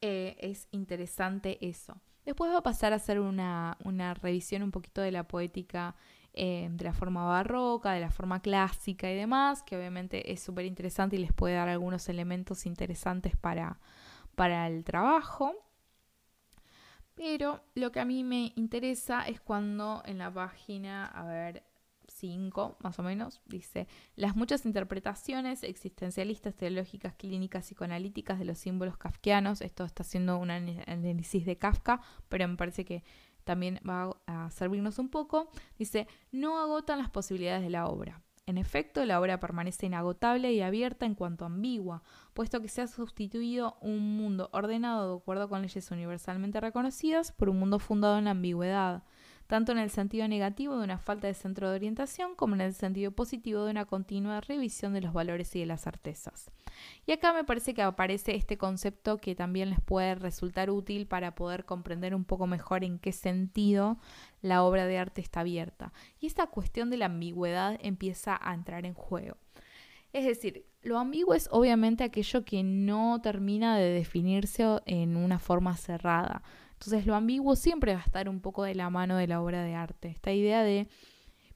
eh, es interesante eso. Después va a pasar a hacer una, revisión un poquito de la poética eh, de la forma barroca, de la forma clásica y demás, que obviamente es súper interesante y les puede dar algunos elementos interesantes para, para el trabajo. Pero lo que a mí me interesa es cuando en la página, a ver, 5 más o menos, dice, las muchas interpretaciones existencialistas, teológicas, clínicas, psicoanalíticas de los símbolos kafkianos, esto está haciendo un análisis de Kafka, pero me parece que también va a servirnos un poco, dice, no agotan las posibilidades de la obra. En efecto, la obra permanece inagotable y abierta en cuanto ambigua, puesto que se ha sustituido un mundo ordenado de acuerdo con leyes universalmente reconocidas por un mundo fundado en la ambigüedad tanto en el sentido negativo de una falta de centro de orientación como en el sentido positivo de una continua revisión de los valores y de las certezas. Y acá me parece que aparece este concepto que también les puede resultar útil para poder comprender un poco mejor en qué sentido la obra de arte está abierta. Y esta cuestión de la ambigüedad empieza a entrar en juego. Es decir, lo ambiguo es obviamente aquello que no termina de definirse en una forma cerrada. Entonces lo ambiguo siempre va a estar un poco de la mano de la obra de arte. Esta idea de,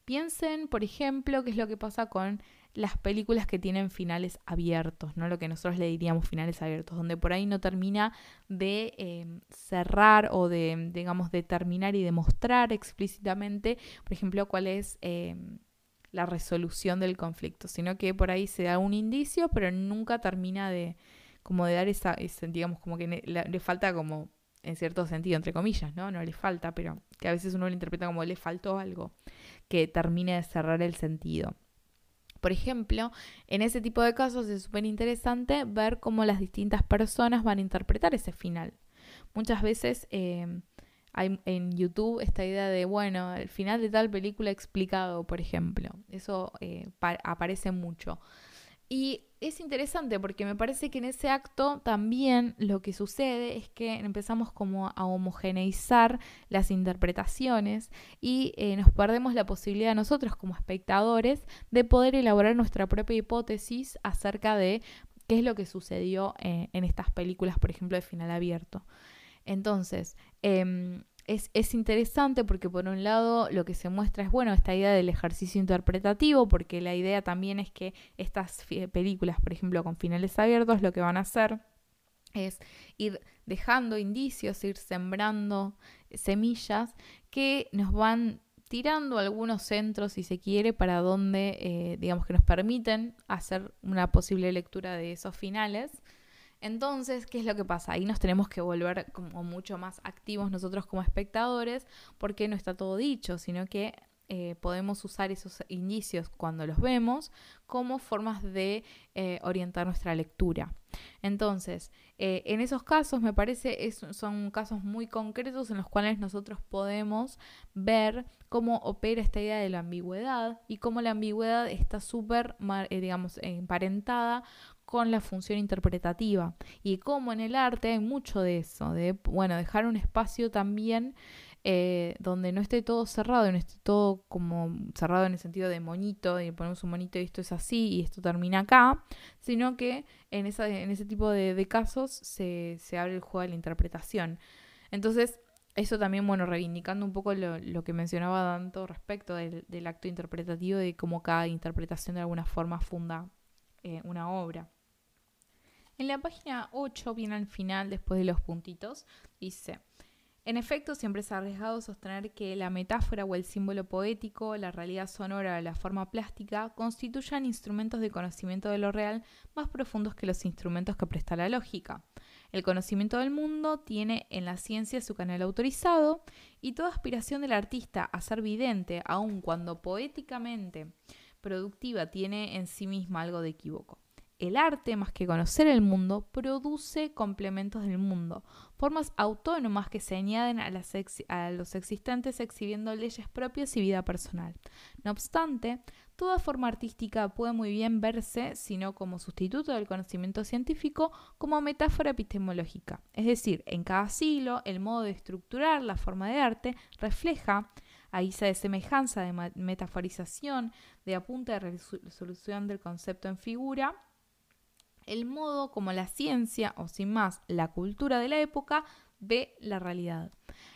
piensen, por ejemplo, qué es lo que pasa con las películas que tienen finales abiertos, ¿no? Lo que nosotros le diríamos finales abiertos, donde por ahí no termina de em, cerrar o de, digamos, de terminar y demostrar explícitamente, por ejemplo, cuál es em, la resolución del conflicto, sino que por ahí se da un indicio, pero nunca termina de, como de dar esa, digamos, como que le falta como en cierto sentido, entre comillas, ¿no? No le falta, pero que a veces uno lo interpreta como le faltó algo que termine de cerrar el sentido. Por ejemplo, en ese tipo de casos es súper interesante ver cómo las distintas personas van a interpretar ese final. Muchas veces em, hay en YouTube esta idea de, bueno, el final de tal película explicado, por ejemplo. Eso eh, aparece mucho. Y es interesante porque me parece que en ese acto también lo que sucede es que empezamos como a homogeneizar las interpretaciones y eh, nos perdemos la posibilidad nosotros como espectadores de poder elaborar nuestra propia hipótesis acerca de qué es lo que sucedió eh, en estas películas, por ejemplo, de final abierto. Entonces, em, es, interesante porque por un lado lo que se muestra es, bueno, esta idea del ejercicio interpretativo, porque la idea también es que estas películas, por ejemplo, con finales abiertos, lo que van a hacer es ir dejando indicios, ir sembrando semillas que nos van tirando algunos centros, si se quiere, para donde, eh, digamos, que nos permiten hacer una posible lectura de esos finales entonces, ¿qué es lo que pasa? Ahí nos tenemos que volver como mucho más activos nosotros como espectadores porque no está todo dicho, sino que eh, podemos usar esos indicios cuando los vemos como formas de eh, orientar nuestra lectura. Entonces, eh, en esos casos me parece es, son casos muy concretos en los cuales nosotros podemos ver cómo opera esta idea de la ambigüedad y cómo la ambigüedad está súper, digamos, emparentada con la función interpretativa y como en el arte hay mucho de eso, de bueno, dejar un espacio también eh, donde no esté todo cerrado, no esté todo como cerrado en el sentido de monito, y ponemos un monito y esto es así y esto termina acá, sino que en, esa, en ese tipo de, casos se, abre el juego de la interpretación. Entonces, eso también, bueno, reivindicando un poco lo, que mencionaba tanto respecto del, acto interpretativo, de cómo cada interpretación de alguna forma funda eh, una obra. En la página 8, bien al final, después de los puntitos, dice, en efecto, siempre es arriesgado sostener que la metáfora o el símbolo poético, la realidad sonora o la forma plástica constituyan instrumentos de conocimiento de lo real más profundos que los instrumentos que presta la lógica. El conocimiento del mundo tiene en la ciencia su canal autorizado y toda aspiración del artista a ser vidente, aun cuando poéticamente productiva, tiene en sí misma algo de equívoco. El arte, más que conocer el mundo, produce complementos del mundo, formas autónomas que se añaden a, los existentes exhibiendo leyes propias y vida personal. No obstante, toda forma artística puede muy bien verse, si no como sustituto del conocimiento científico, como metáfora epistemológica. Es decir, en cada siglo, el modo de estructurar la forma de arte refleja a de semejanza, de metaforización, de apunte de resolución del concepto en figura, el modo como la ciencia, o sin más, la cultura de la época, ve la realidad.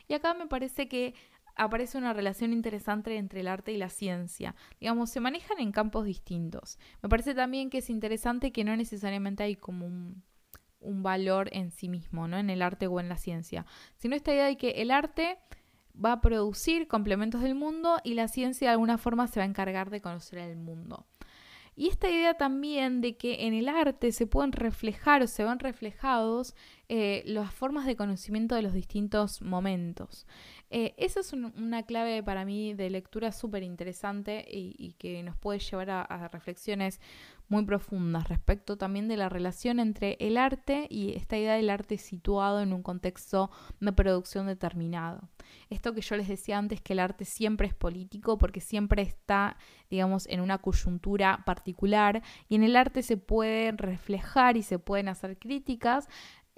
Y acá me parece que aparece una relación interesante entre el arte y la ciencia. Digamos, se manejan en campos distintos. Me parece también que es interesante que no necesariamente hay como un, valor en sí mismo, ¿no? En el arte o en la ciencia, sino esta idea de que el arte va a producir complementos del mundo y la ciencia de alguna forma se va a encargar de conocer el mundo. Y esta idea también de que en el arte se pueden reflejar o se van reflejados eh, las formas de conocimiento de los distintos momentos. Eh, esa es una clave para mí de lectura súper interesante y, que nos puede llevar a, reflexiones muy profundas respecto también de la relación entre el arte y esta idea del arte situado en un contexto de producción determinado. Esto que yo les decía antes, que el arte siempre es político porque siempre está, digamos, en una coyuntura particular y en el arte se puede reflejar y se pueden hacer críticas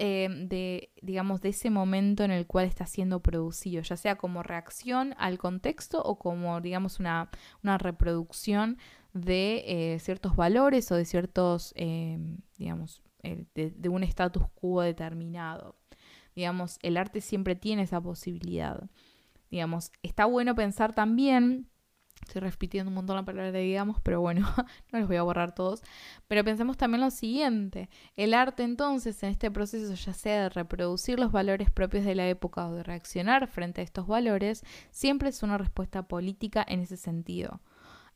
Em, de, digamos, de ese momento en el cual está siendo producido, ya sea como reacción al contexto o como, digamos, una, reproducción de eh, ciertos valores o de ciertos, em, digamos, eh, de, un status quo determinado. Digamos, el arte siempre tiene esa posibilidad. Digamos, está bueno pensar también Estoy repitiendo un montón la palabra de digamos, pero bueno, no los voy a borrar todos. Pero pensemos también lo siguiente. El arte entonces en este proceso, ya sea de reproducir los valores propios de la época o de reaccionar frente a estos valores, siempre es una respuesta política en ese sentido.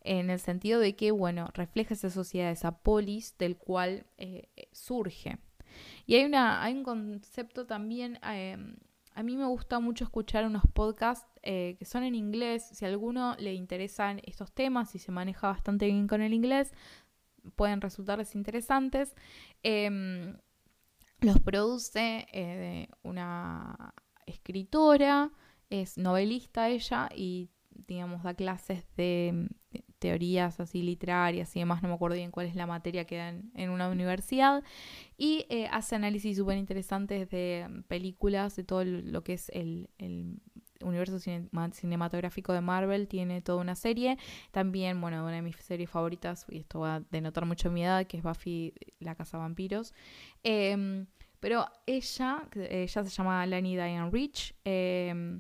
En el sentido de que, bueno, refleja esa sociedad, esa polis del cual eh, surge. Y hay, una, hay un concepto también... Em, a mí me gusta mucho escuchar unos podcasts eh, que son en inglés. Si a alguno le interesan estos temas y se maneja bastante bien con el inglés, pueden resultarles interesantes. Em, los produce eh, una escritora, es novelista ella y digamos, da clases de teorías así literarias y demás, no me acuerdo bien cuál es la materia que dan en una universidad, y eh, hace análisis súper interesantes de películas, de todo lo que es el, universo cinematográfico de Marvel, tiene toda una serie, también, bueno, una de mis series favoritas, y esto va a denotar mucho mi edad, que es Buffy, la Casa Vampiros. Em, pero ella, ella se llama Lani Diane Rich, eh,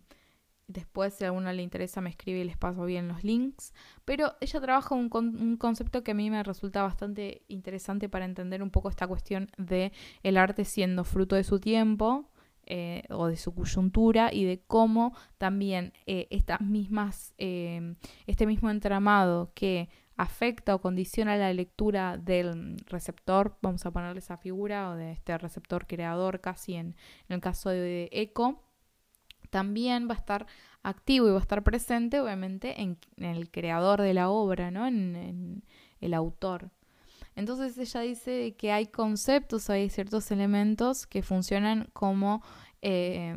Después, si a alguno le interesa, me escribe y les paso bien los links. Pero ella trabaja un, un concepto que a mí me resulta bastante interesante para entender un poco esta cuestión de el arte siendo fruto de su tiempo eh, o de su coyuntura y de cómo también eh, estas mismas, eh, este mismo entramado que afecta o condiciona la lectura del receptor, vamos a ponerle esa figura, o de este receptor creador casi en, en el caso de Eco también va a estar activo y va a estar presente, obviamente, en, el creador de la obra, ¿no? En, el autor. Entonces ella dice que hay conceptos, hay ciertos elementos que funcionan como eh,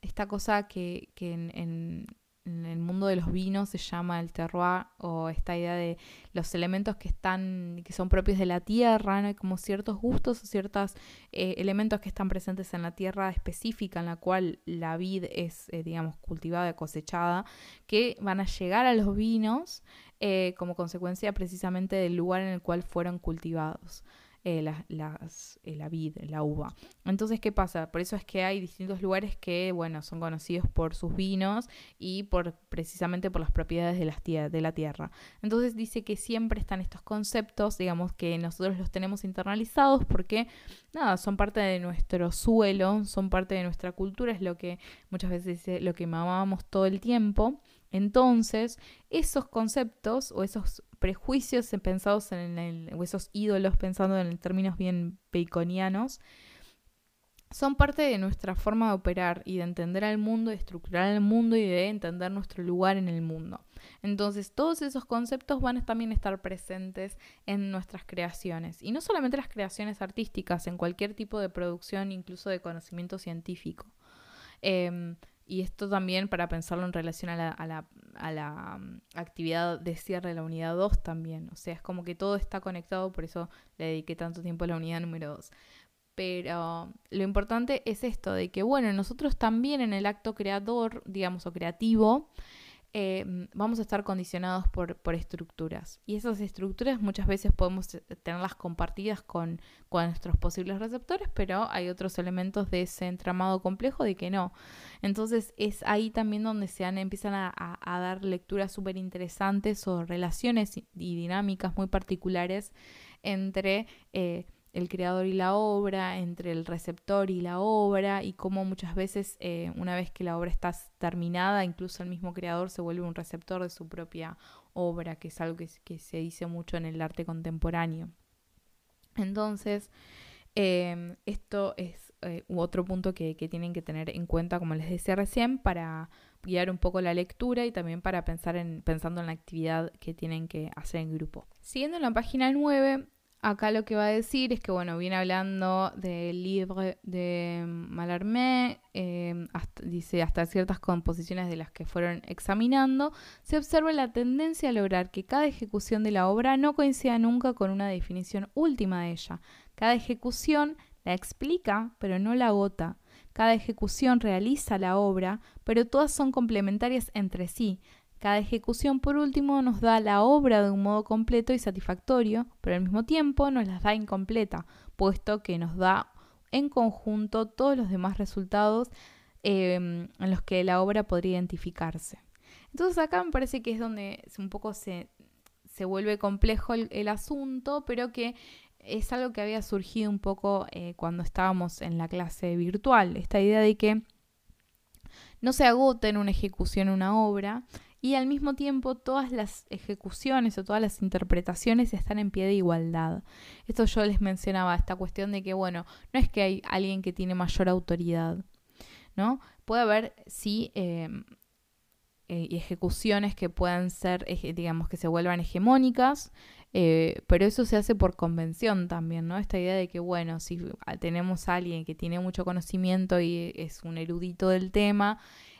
esta cosa que, en, en el mundo de los vinos se llama el terroir o esta idea de los elementos que están que son propios de la tierra, ¿no? Hay como ciertos gustos o ciertos eh, elementos que están presentes en la tierra específica en la cual la vid es, eh, digamos, cultivada, cosechada, que van a llegar a los vinos eh, como consecuencia precisamente del lugar en el cual fueron cultivados. Eh, las, eh, la vid, la uva. Entonces, ¿qué pasa? Por eso es que hay distintos lugares que, bueno, son conocidos por sus vinos y por precisamente por las propiedades de, las de la tierra. Entonces dice que siempre están estos conceptos, digamos, que nosotros los tenemos internalizados porque, nada, son parte de nuestro suelo, son parte de nuestra cultura, es lo que muchas veces lo que mamamos todo el tiempo. Entonces, esos conceptos o esos prejuicios pensados en el, o esos ídolos pensando en términos bien baconianos, son parte de nuestra forma de operar y de entender al mundo, de estructurar el mundo y de entender nuestro lugar en el mundo. Entonces, todos esos conceptos van a también estar presentes en nuestras creaciones. Y no solamente las creaciones artísticas, en cualquier tipo de producción, incluso de conocimiento científico. Em, y esto también para pensarlo en relación a la, a la, a la mm, actividad de cierre de la unidad 2 también. O sea, es como que todo está conectado, por eso le dediqué tanto tiempo a la unidad número 2. Pero lo importante es esto, de que, bueno, nosotros también en el acto creador, digamos, o creativo, eh, vamos a estar condicionados por, por, estructuras. Y esas estructuras muchas veces podemos tenerlas compartidas con, con, nuestros posibles receptores, pero hay otros elementos de ese entramado complejo de que no. Entonces es ahí también donde se empiezan a, a, dar lecturas súper interesantes o relaciones y dinámicas muy particulares entre... Eh, el creador y la obra, entre el receptor y la obra, y cómo muchas veces eh, una vez que la obra está terminada, incluso el mismo creador se vuelve un receptor de su propia obra, que es algo que, se dice mucho en el arte contemporáneo. Entonces, em, esto es eh, otro punto que, que, tienen que tener en cuenta, como les decía recién, para guiar un poco la lectura y también para pensar en, pensando en la actividad que tienen que hacer en grupo. Siguiendo en la página 9, Acá lo que va a decir es que, bueno, viene hablando del libro de Mallarmé, eh, dice hasta ciertas composiciones de las que fueron examinando, se observa la tendencia a lograr que cada ejecución de la obra no coincida nunca con una definición última de ella. Cada ejecución la explica, pero no la agota. Cada ejecución realiza la obra, pero todas son complementarias entre sí, cada ejecución, por último, nos da la obra de un modo completo y satisfactorio, pero al mismo tiempo nos las da incompleta, puesto que nos da en conjunto todos los demás resultados em, en los que la obra podría identificarse. Entonces acá me parece que es donde un poco se, se vuelve complejo el, asunto, pero que es algo que había surgido un poco eh, cuando estábamos en la clase virtual, esta idea de que no se agota en una ejecución una obra, y al mismo tiempo todas las ejecuciones o todas las interpretaciones están en pie de igualdad. Esto yo les mencionaba, esta cuestión de que, bueno, no es que hay alguien que tiene mayor autoridad, ¿no? Puede haber, sí, em, eh, ejecuciones que puedan ser, digamos, que se vuelvan hegemónicas, eh, pero eso se hace por convención también, ¿no? Esta idea de que, bueno, si tenemos a alguien que tiene mucho conocimiento y es un erudito del tema,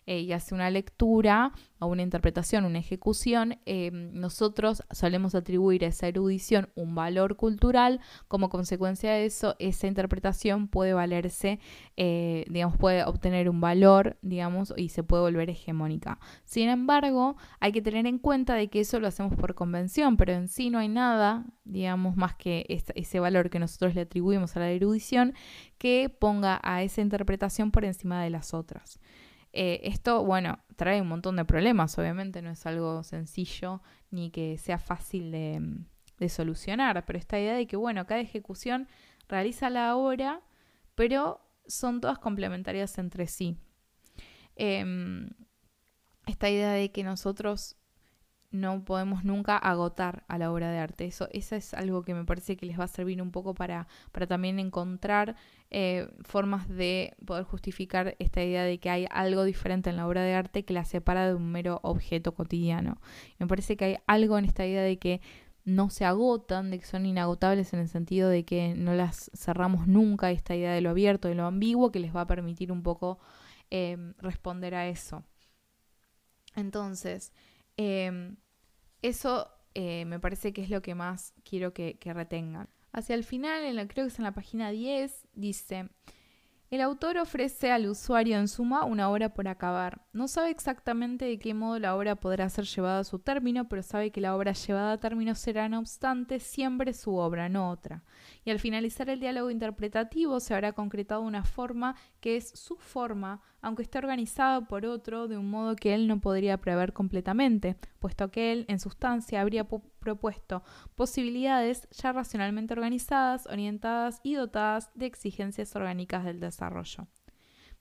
eh, y hace una lectura o una interpretación, una ejecución, eh, nosotros solemos atribuir a esa erudición un valor cultural. Como consecuencia de eso, esa interpretación puede valerse, eh, digamos, puede obtener un valor, digamos, y se puede volver hegemónica. Sin embargo, hay que tener en cuenta de que eso lo hacemos por convención, pero en sí no hay nada, digamos, más que ese valor que nosotros le atribuimos a la erudición que ponga a esa interpretación por encima de las otras. Eh, esto, bueno, trae un montón de problemas, obviamente no es algo sencillo ni que sea fácil de, solucionar, pero esta idea de que, bueno, cada ejecución realiza la obra, pero son todas complementarias entre sí. Em, esta idea de que nosotros no podemos nunca agotar a la obra de arte. Eso, eso es algo que me parece que les va a servir un poco para, para también encontrar eh, formas de poder justificar esta idea de que hay algo diferente en la obra de arte que la separa de un mero objeto cotidiano. Me parece que hay algo en esta idea de que no se agotan, de que son inagotables en el sentido de que no las cerramos nunca, esta idea de lo abierto, de lo ambiguo, que les va a permitir un poco eh, responder a eso. Entonces, Em, eso eh, me parece que es lo que más quiero que, retengan. Hacia el final, en la, creo que es en la página 10, dice, el autor ofrece al usuario en suma una obra por acabar. No sabe exactamente de qué modo la obra podrá ser llevada a su término, pero sabe que la obra llevada a término será, no obstante, siempre su obra, no otra y al finalizar el diálogo interpretativo se habrá concretado una forma que es su forma, aunque esté organizada por otro de un modo que él no podría prever completamente, puesto que él, en sustancia, habría propuesto posibilidades ya racionalmente organizadas, orientadas y dotadas de exigencias orgánicas del desarrollo.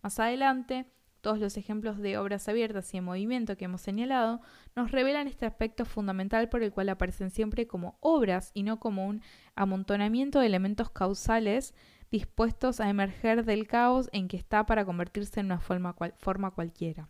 Más adelante, todos los ejemplos de obras abiertas y en movimiento que hemos señalado nos revelan este aspecto fundamental por el cual aparecen siempre como obras y no como un amontonamiento de elementos causales dispuestos a emerger del caos en que está para convertirse en una forma, forma cualquiera.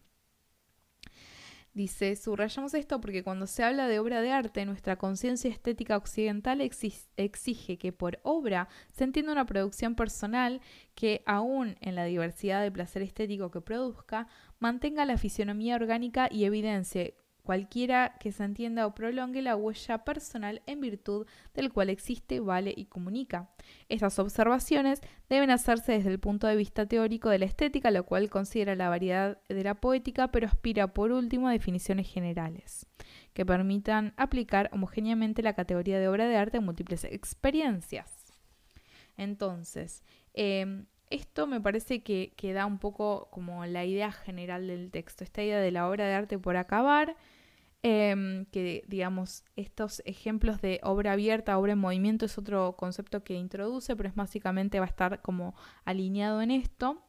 Dice, subrayamos esto porque cuando se habla de obra de arte, nuestra conciencia estética occidental exige que por obra se entienda una producción personal que, aún en la diversidad de placer estético que produzca, mantenga la fisionomía orgánica y evidencie cualquiera que se entienda o prolongue la huella personal en virtud del cual existe, vale y comunica. Estas observaciones deben hacerse desde el punto de vista teórico de la estética, lo cual considera la variedad de la poética, pero aspira por último a definiciones generales que permitan aplicar homogéneamente la categoría de obra de arte a múltiples experiencias. Entonces, em, esto me parece que, que, da un poco como la idea general del texto, esta idea de la obra de arte por acabar, Em, que digamos, estos ejemplos de obra abierta, obra en movimiento es otro concepto que introduce, pero es básicamente va a estar como alineado en esto.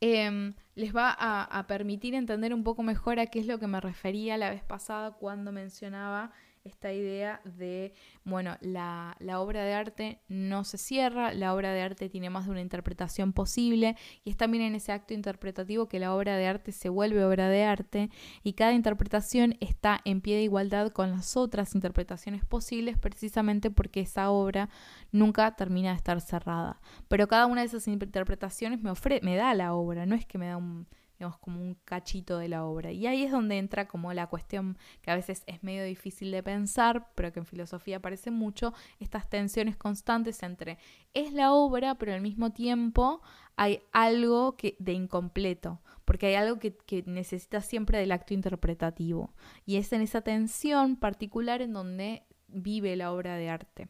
Em, les va a, permitir entender un poco mejor a qué es lo que me refería la vez pasada cuando mencionaba esta idea de, bueno, la, obra de arte no se cierra, la obra de arte tiene más de una interpretación posible y es también en ese acto interpretativo que la obra de arte se vuelve obra de arte y cada interpretación está en pie de igualdad con las otras interpretaciones posibles precisamente porque esa obra nunca termina de estar cerrada. Pero cada una de esas interpretaciones me, me da la obra, no es que me da un digamos, como un cachito de la obra. Y ahí es donde entra como la cuestión que a veces es medio difícil de pensar, pero que en filosofía aparece mucho, estas tensiones constantes entre es la obra, pero al mismo tiempo hay algo que, de incompleto, porque hay algo que, que necesita siempre del acto interpretativo. Y es en esa tensión particular en donde vive la obra de arte.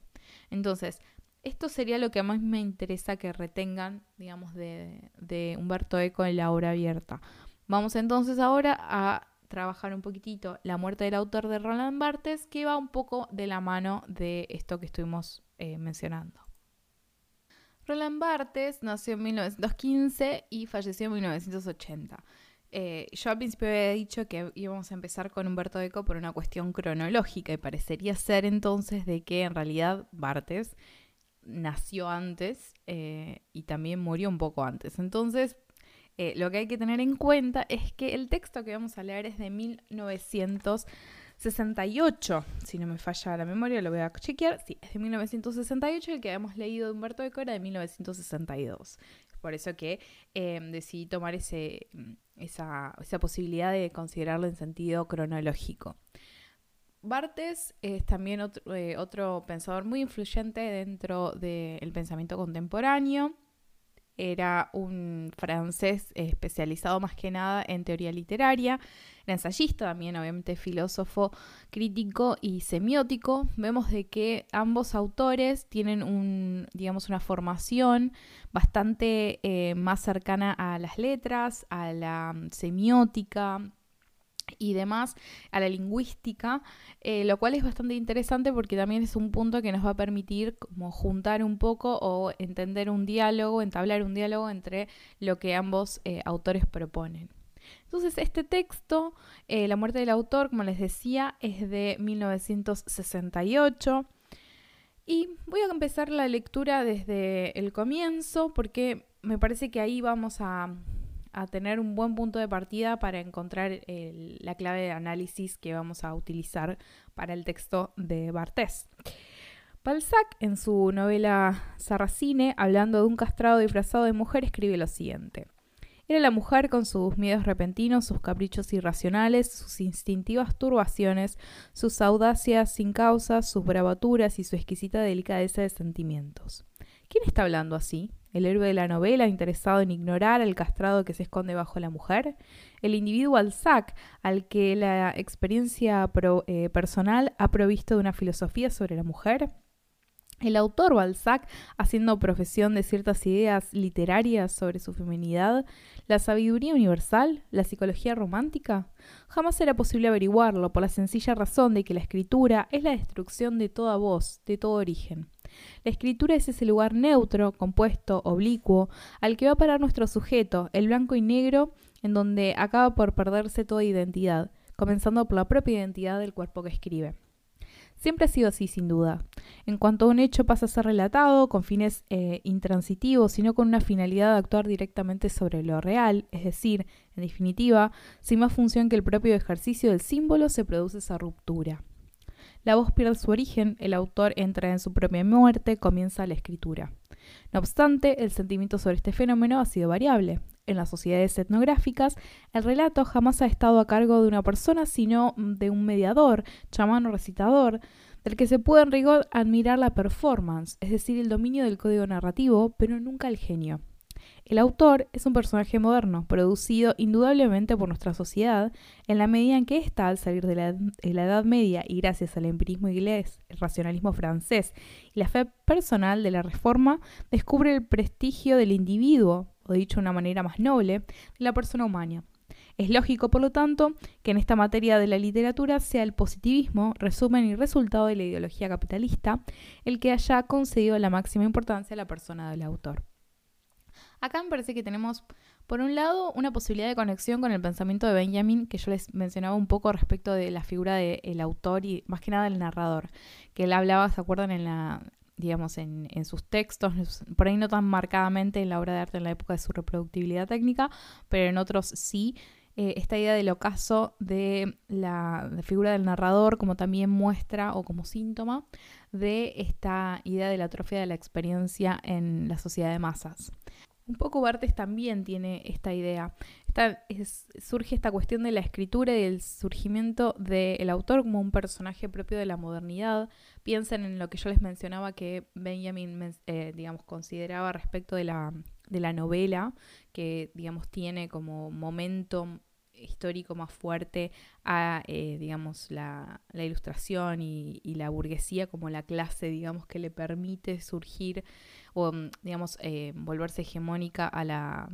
Entonces, esto sería lo que más me interesa que retengan, digamos, de, Humberto Eco en la obra abierta. Vamos entonces ahora a trabajar un poquitito la muerte del autor de Roland Barthes, que va un poco de la mano de esto que estuvimos eh, mencionando. Roland Barthes nació en 1915 y falleció en 1980. Eh, yo al principio había dicho que íbamos a empezar con Humberto Eco por una cuestión cronológica y parecería ser entonces de que en realidad Barthes nació antes eh, y también murió un poco antes. Entonces, eh, lo que hay que tener en cuenta es que el texto que vamos a leer es de 1968, si no me falla la memoria, lo voy a chequear. Sí, es de 1968, el que habíamos leído de Humberto Eco era de 1962. por eso que em, decidí tomar ese, esa, esa posibilidad de considerarlo en sentido cronológico. Bartes es también otro, eh, otro pensador muy influyente dentro del pensamiento contemporáneo. Era un francés especializado más que nada en teoría literaria, era ensayista también, obviamente filósofo, crítico y semiótico. Vemos de que ambos autores tienen un, digamos, una formación bastante eh, más cercana a las letras, a la semiótica, y demás a la lingüística, eh, lo cual es bastante interesante porque también es un punto que nos va a permitir como juntar un poco o entender un diálogo, entablar un diálogo entre lo que ambos eh, autores proponen. Entonces, este texto, eh, La muerte del autor, como les decía, es de 1968. Y voy a empezar la lectura desde el comienzo porque me parece que ahí vamos a a tener un buen punto de partida para encontrar la clave de análisis que vamos a utilizar para el texto de Bartés. Balzac, en su novela Sarracine, hablando de un castrado disfrazado de mujer, escribe lo siguiente. Era la mujer con sus miedos repentinos, sus caprichos irracionales, sus instintivas turbaciones, sus audacias sin causa, sus bravaturas y su exquisita delicadeza de sentimientos. ¿Quién está hablando así? El héroe de la novela interesado en ignorar al castrado que se esconde bajo la mujer, el individuo Alzac, al que la experiencia eh, personal ha provisto de una filosofía sobre la mujer, el autor Balzac, haciendo profesión de ciertas ideas literarias sobre su feminidad, la sabiduría universal, la psicología romántica, jamás será posible averiguarlo por la sencilla razón de que la escritura es la destrucción de toda voz, de todo origen. La escritura es ese lugar neutro, compuesto, oblicuo, al que va a parar nuestro sujeto, el blanco y negro, en donde acaba por perderse toda identidad, comenzando por la propia identidad del cuerpo que escribe. Siempre ha sido así, sin duda. En cuanto a un hecho pasa a ser relatado con fines eh, intransitivos, sino con una finalidad de actuar directamente sobre lo real, es decir, en definitiva, sin más función que el propio ejercicio del símbolo, se produce esa ruptura. La voz pierde su origen, el autor entra en su propia muerte, comienza la escritura. No obstante, el sentimiento sobre este fenómeno ha sido variable. En las sociedades etnográficas, el relato jamás ha estado a cargo de una persona, sino de un mediador, chamán o recitador, del que se puede en rigor admirar la performance, es decir, el dominio del código narrativo, pero nunca el genio. El autor es un personaje moderno, producido indudablemente por nuestra sociedad, en la medida en que ésta, al salir de la, Edad Media y gracias al empirismo inglés, el racionalismo francés y la fe personal de la Reforma, descubre el prestigio del individuo, o dicho de una manera más noble, de la persona humana. Es lógico, por lo tanto, que en esta materia de la literatura sea el positivismo, resumen y resultado de la ideología capitalista, el que haya concedido la máxima importancia a la persona del autor. Acá me parece que tenemos, por un lado, una posibilidad de conexión con el pensamiento de Benjamin, que yo les mencionaba un poco respecto de la figura del autor y más que nada del narrador, que él hablaba, ¿se acuerdan? En la digamos, en, sus textos, por ahí no tan marcadamente en la obra de arte en la época de su reproductibilidad técnica, pero en otros sí, eh, esta idea del ocaso de la figura del narrador como también muestra o como síntoma de esta idea de la atrofia de la experiencia en la sociedad de masas. Un poco Bartes también tiene esta idea. surge esta cuestión de la escritura y del surgimiento del autor como un personaje propio de la modernidad. Piensen en lo que yo les mencionaba que Benjamin, eh, digamos, consideraba respecto de la, de la novela, que, digamos, tiene como momento histórico más fuerte a, eh, digamos, la, ilustración y, la burguesía como la clase, digamos, que le permite surgir o, mm, digamos, eh, volverse hegemónica a la,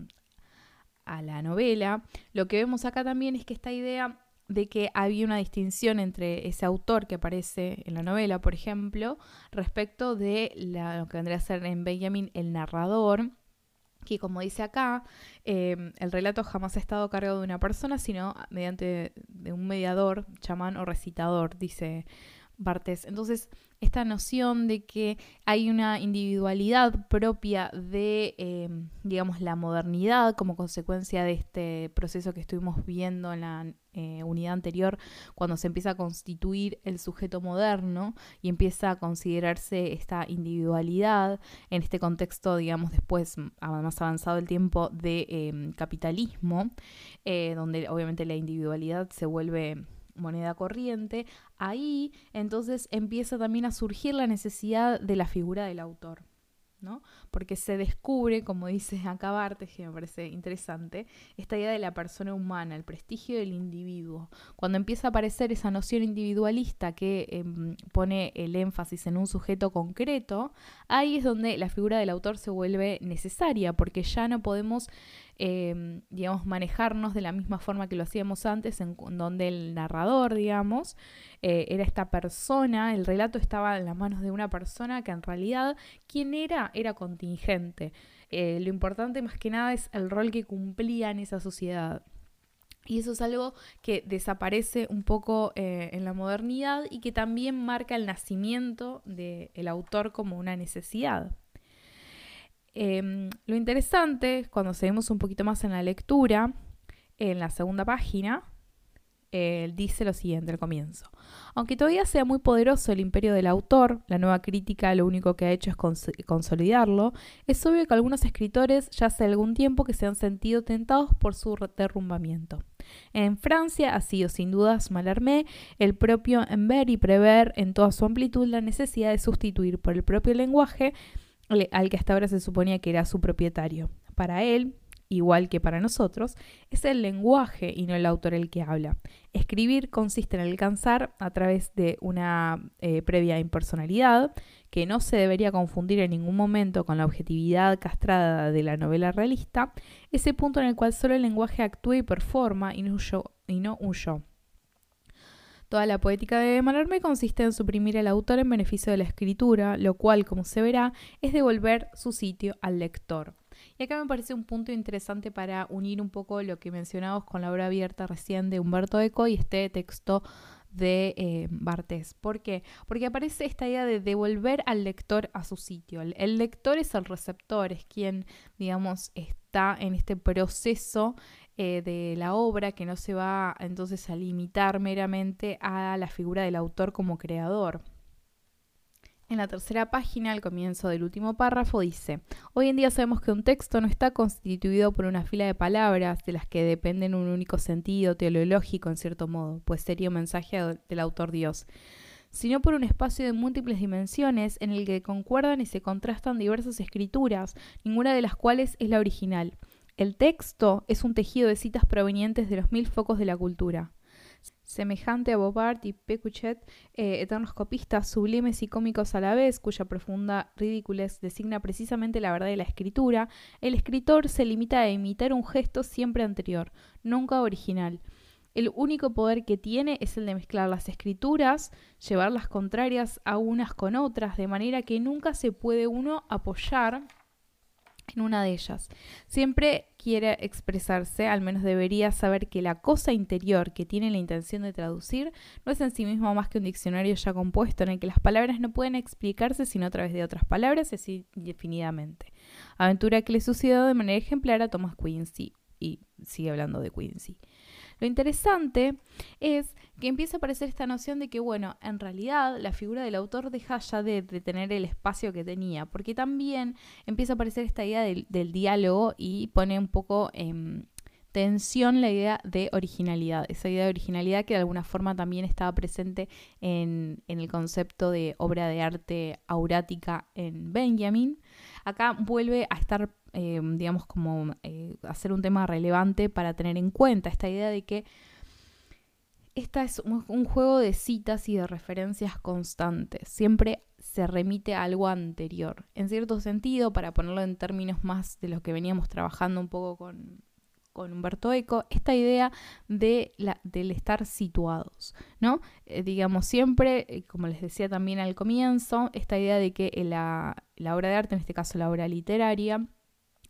a la novela. Lo que vemos acá también es que esta idea de que había una distinción entre ese autor que aparece en la novela, por ejemplo, respecto de lo que vendría a ser en Benjamin el narrador, que como dice acá, em, el relato jamás ha estado a cargo de una persona, sino mediante de un mediador, chamán o recitador, dice Bartés. Entonces, esta noción de que hay una individualidad propia de, em, digamos, la modernidad como consecuencia de este proceso que estuvimos viendo en la eh, unidad anterior, cuando se empieza a constituir el sujeto moderno y empieza a considerarse esta individualidad en este contexto, digamos, después, más avanzado el tiempo de em, capitalismo, eh, donde obviamente la individualidad se vuelve moneda corriente, ahí entonces empieza también a surgir la necesidad de la figura del autor. ¿No? Porque se descubre, como dice acá que me parece interesante, esta idea de la persona humana, el prestigio del individuo. Cuando empieza a aparecer esa noción individualista que em, pone el énfasis en un sujeto concreto, ahí es donde la figura del autor se vuelve necesaria, porque ya no podemos Em, digamos, manejarnos de la misma forma que lo hacíamos antes, en, donde el narrador, digamos, eh, era esta persona, el relato estaba en las manos de una persona que en realidad, ¿quién era? Era contingente. Eh, lo importante más que nada es el rol que cumplía en esa sociedad. Y eso es algo que desaparece un poco eh, en la modernidad y que también marca el nacimiento del autor como una necesidad. Em, lo interesante, cuando seguimos un poquito más en la lectura, en la segunda página, dice lo siguiente al comienzo. Aunque todavía sea muy poderoso el imperio del autor, la nueva crítica lo único que ha hecho es consolidarlo, es obvio que algunos escritores ya hace algún tiempo que se han sentido tentados por su derrumbamiento. En Francia ha sido sin dudas Mallarmé el propio en ver y prever en toda su amplitud la necesidad de sustituir por el propio lenguaje al que hasta ahora se suponía que era su propietario. Para él, igual que para nosotros, es el lenguaje y no el autor el que habla. Escribir consiste en alcanzar, a través de una eh, previa impersonalidad, que no se debería confundir en ningún momento con la objetividad castrada de la novela realista, ese punto en el cual solo el lenguaje actúa y performa y no, y no un yo. Toda la poética de Malarmé consiste en suprimir al autor en beneficio de la escritura, lo cual, como se verá, es devolver su sitio al lector. Y acá me parece un punto interesante para unir un poco lo que mencionamos con la obra abierta recién de Humberto Eco y este texto de eh, Bartés. ¿Por qué? Porque aparece esta idea de devolver al lector a su sitio. el, lector es el receptor, es quien, digamos, está en este proceso eh, de la obra que no se va entonces a limitar meramente a la figura del autor como creador. En la tercera página, al comienzo del último párrafo, dice, Hoy en día sabemos que un texto no está constituido por una fila de palabras de las que dependen un único sentido teológico en cierto modo, pues sería un mensaje del autor Dios, sino por un espacio de múltiples dimensiones en el que concuerdan y se contrastan diversas escrituras, ninguna de las cuales es la original. El texto es un tejido de citas provenientes de los mil focos de la cultura. Semejante a Bobart y Pecuchet, eh, eternos copistas sublimes y cómicos a la vez, cuya profunda ridiculez designa precisamente la verdad de la escritura, el escritor se limita a imitar un gesto siempre anterior, nunca original. El único poder que tiene es el de mezclar las escrituras, llevar las contrarias a unas con otras, de manera que nunca se puede uno apoyar en una de ellas. Siempre quiere expresarse, al menos debería saber que la cosa interior que tiene la intención de traducir no es en sí mismo más que un diccionario ya compuesto en el que las palabras no pueden explicarse sino a través de otras palabras así indefinidamente. Aventura que le sucedió de manera ejemplar a Thomas Quincy y sigue hablando de Quincy. Lo interesante es que empieza a aparecer esta noción de que, bueno, en realidad la figura del autor deja ya de, tener el espacio que tenía, porque también empieza a aparecer esta idea del, diálogo y pone un poco en tensión la idea de originalidad, esa idea de originalidad que de alguna forma también estaba presente en, en el concepto de obra de arte aurática en Benjamin. Acá vuelve a estar eh, digamos, como eh, hacer un tema relevante para tener en cuenta esta idea de que esta es un, juego de citas y de referencias constantes. Siempre se remite a algo anterior. En cierto sentido, para ponerlo en términos más de lo que veníamos trabajando un poco con, con Humberto Eco, esta idea de la, del estar situados, ¿no? Eh, digamos, siempre, como les decía también al comienzo, esta idea de que la, la obra de arte, en este caso la obra literaria,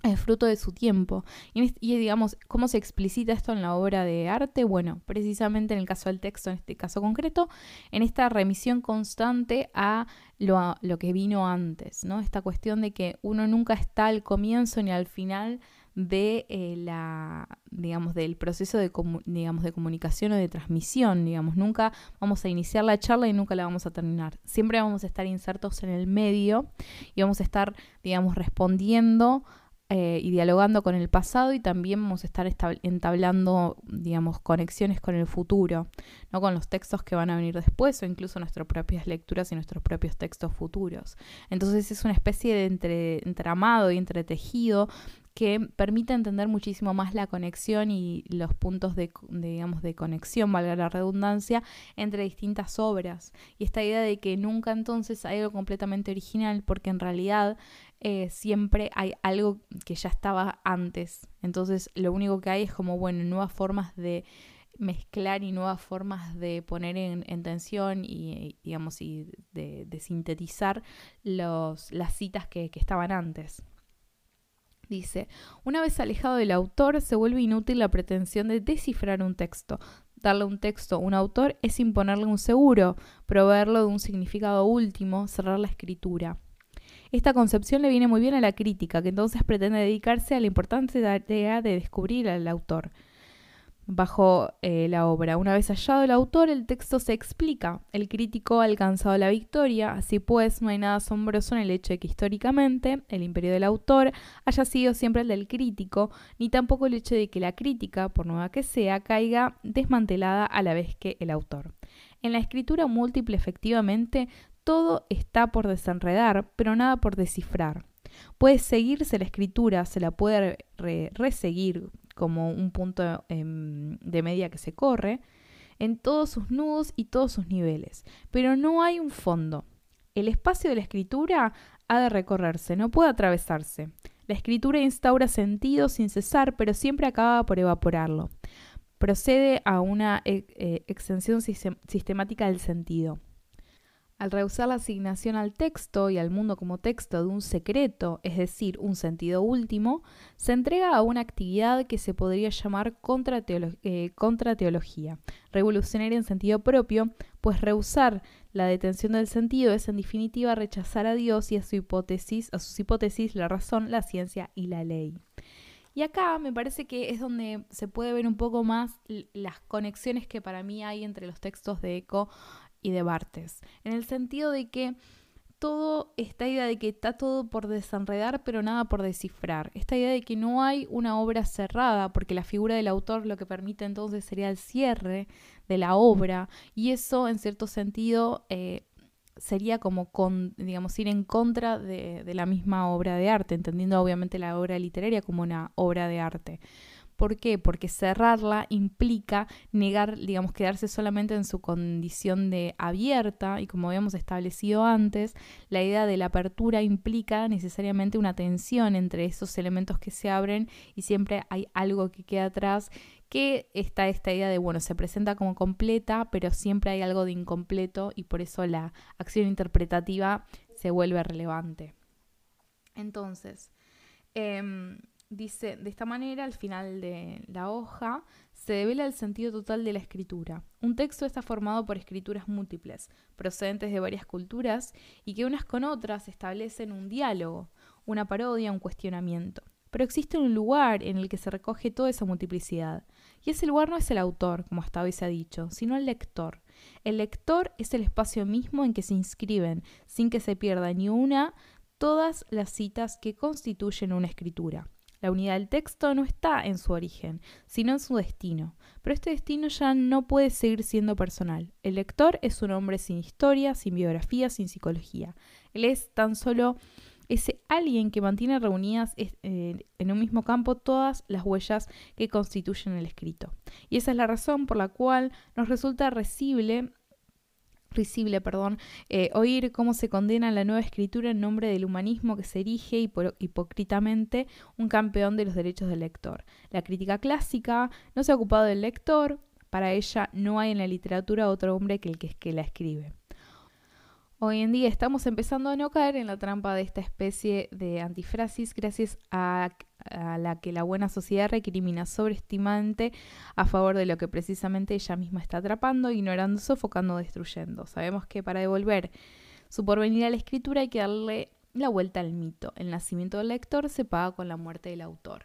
es fruto de su tiempo. Y, y, digamos, ¿cómo se explicita esto en la obra de arte? Bueno, precisamente en el caso del texto, en este caso concreto, en esta remisión constante a lo, lo que vino antes, ¿no? Esta cuestión de que uno nunca está al comienzo ni al final de eh, la digamos del proceso de digamos de comunicación o de transmisión digamos nunca vamos a iniciar la charla y nunca la vamos a terminar siempre vamos a estar insertos en el medio y vamos a estar digamos respondiendo eh, y dialogando con el pasado y también vamos a estar entablando, digamos, conexiones con el futuro, ¿no? con los textos que van a venir después o incluso nuestras propias lecturas y nuestros propios textos futuros. Entonces es una especie de entre, entramado y entretejido que permite entender muchísimo más la conexión y los puntos de, digamos, de conexión, valga la redundancia, entre distintas obras. Y esta idea de que nunca entonces hay algo completamente original, porque en realidad eh, siempre hay algo que ya estaba antes. Entonces lo único que hay es como, bueno, nuevas formas de mezclar y nuevas formas de poner en, tensión y, digamos, y de, sintetizar los, las citas que estaban antes. Dice, una vez alejado del autor, se vuelve inútil la pretensión de descifrar un texto. Darle un texto a un autor es imponerle un seguro, proveerlo de un significado último, cerrar la escritura. Esta concepción le viene muy bien a la crítica, que entonces pretende dedicarse a la importante tarea de descubrir al autor bajo eh, la obra. Una vez hallado el autor, el texto se explica. El crítico ha alcanzado la victoria, así pues no hay nada asombroso en el hecho de que históricamente el imperio del autor haya sido siempre el del crítico, ni tampoco el hecho de que la crítica, por nueva que sea, caiga desmantelada a la vez que el autor. En la escritura múltiple, efectivamente, todo está por desenredar, pero nada por descifrar. Puede seguirse la escritura, se la puede reseguir como un punto em, de media que se corre, en todos sus nudos y todos sus niveles. Pero no hay un fondo. El espacio de la escritura ha de recorrerse, no puede atravesarse. La escritura instaura sentido sin cesar, pero siempre acaba por evaporarlo. Procede a una eh, eh, extensión sistemática del sentido. Al rehusar la asignación al texto y al mundo como texto de un secreto, es decir, un sentido último, se entrega a una actividad que se podría llamar eh, contrateología, revolucionaria en sentido propio, pues rehusar la detención del sentido es en definitiva rechazar a Dios y a su hipótesis, a sus hipótesis, la razón, la ciencia y la ley. Y acá me parece que es donde se puede ver un poco más las conexiones que para mí hay entre los textos de Eco y de Bartes, en el sentido de que todo esta idea de que está todo por desenredar pero nada por descifrar, esta idea de que no hay una obra cerrada porque la figura del autor lo que permite entonces sería el cierre de la obra y eso en cierto sentido eh, sería como con, digamos, ir en contra de, de la misma obra de arte, entendiendo obviamente la obra literaria como una obra de arte. ¿Por qué? Porque cerrarla implica negar, digamos, quedarse solamente en su condición de abierta y como habíamos establecido antes, la idea de la apertura implica necesariamente una tensión entre esos elementos que se abren y siempre hay algo que queda atrás que está esta idea de, bueno, se presenta como completa, pero siempre hay algo de incompleto y por eso la acción interpretativa se vuelve relevante. Entonces, eh, dice, de esta manera, al final de la hoja, se devela el sentido total de la escritura. Un texto está formado por escrituras múltiples, procedentes de varias culturas, y que unas con otras establecen un diálogo, una parodia, un cuestionamiento. Pero existe un lugar en el que se recoge toda esa multiplicidad. Y ese lugar no es el autor, como hasta hoy se ha dicho, sino el lector. El lector es el espacio mismo en que se inscriben, sin que se pierda ni una, todas las citas que constituyen una escritura. La unidad del texto no está en su origen, sino en su destino. Pero este destino ya no puede seguir siendo personal. El lector es un hombre sin historia, sin biografía, sin psicología. Él es tan solo ese alguien que mantiene reunidas eh, en un mismo campo todas las huellas que constituyen el escrito. Y esa es la razón por la cual nos resulta recible risible, perdón, eh, oír cómo se condena la nueva escritura en nombre del humanismo que se erige hipócritamente un campeón de los derechos del lector. La crítica clásica no se ha ocupado del lector, para ella no hay en la literatura otro hombre que el que, que la escribe. Hoy en día estamos empezando a no caer en la trampa de esta especie de antifrasis gracias a, a la que la buena sociedad recrimina sobreestimante a favor de lo que precisamente ella misma está atrapando, ignorando, sofocando, destruyendo. Sabemos que para devolver su porvenir a la escritura hay que darle la vuelta al mito. El nacimiento del lector se paga con la muerte del autor.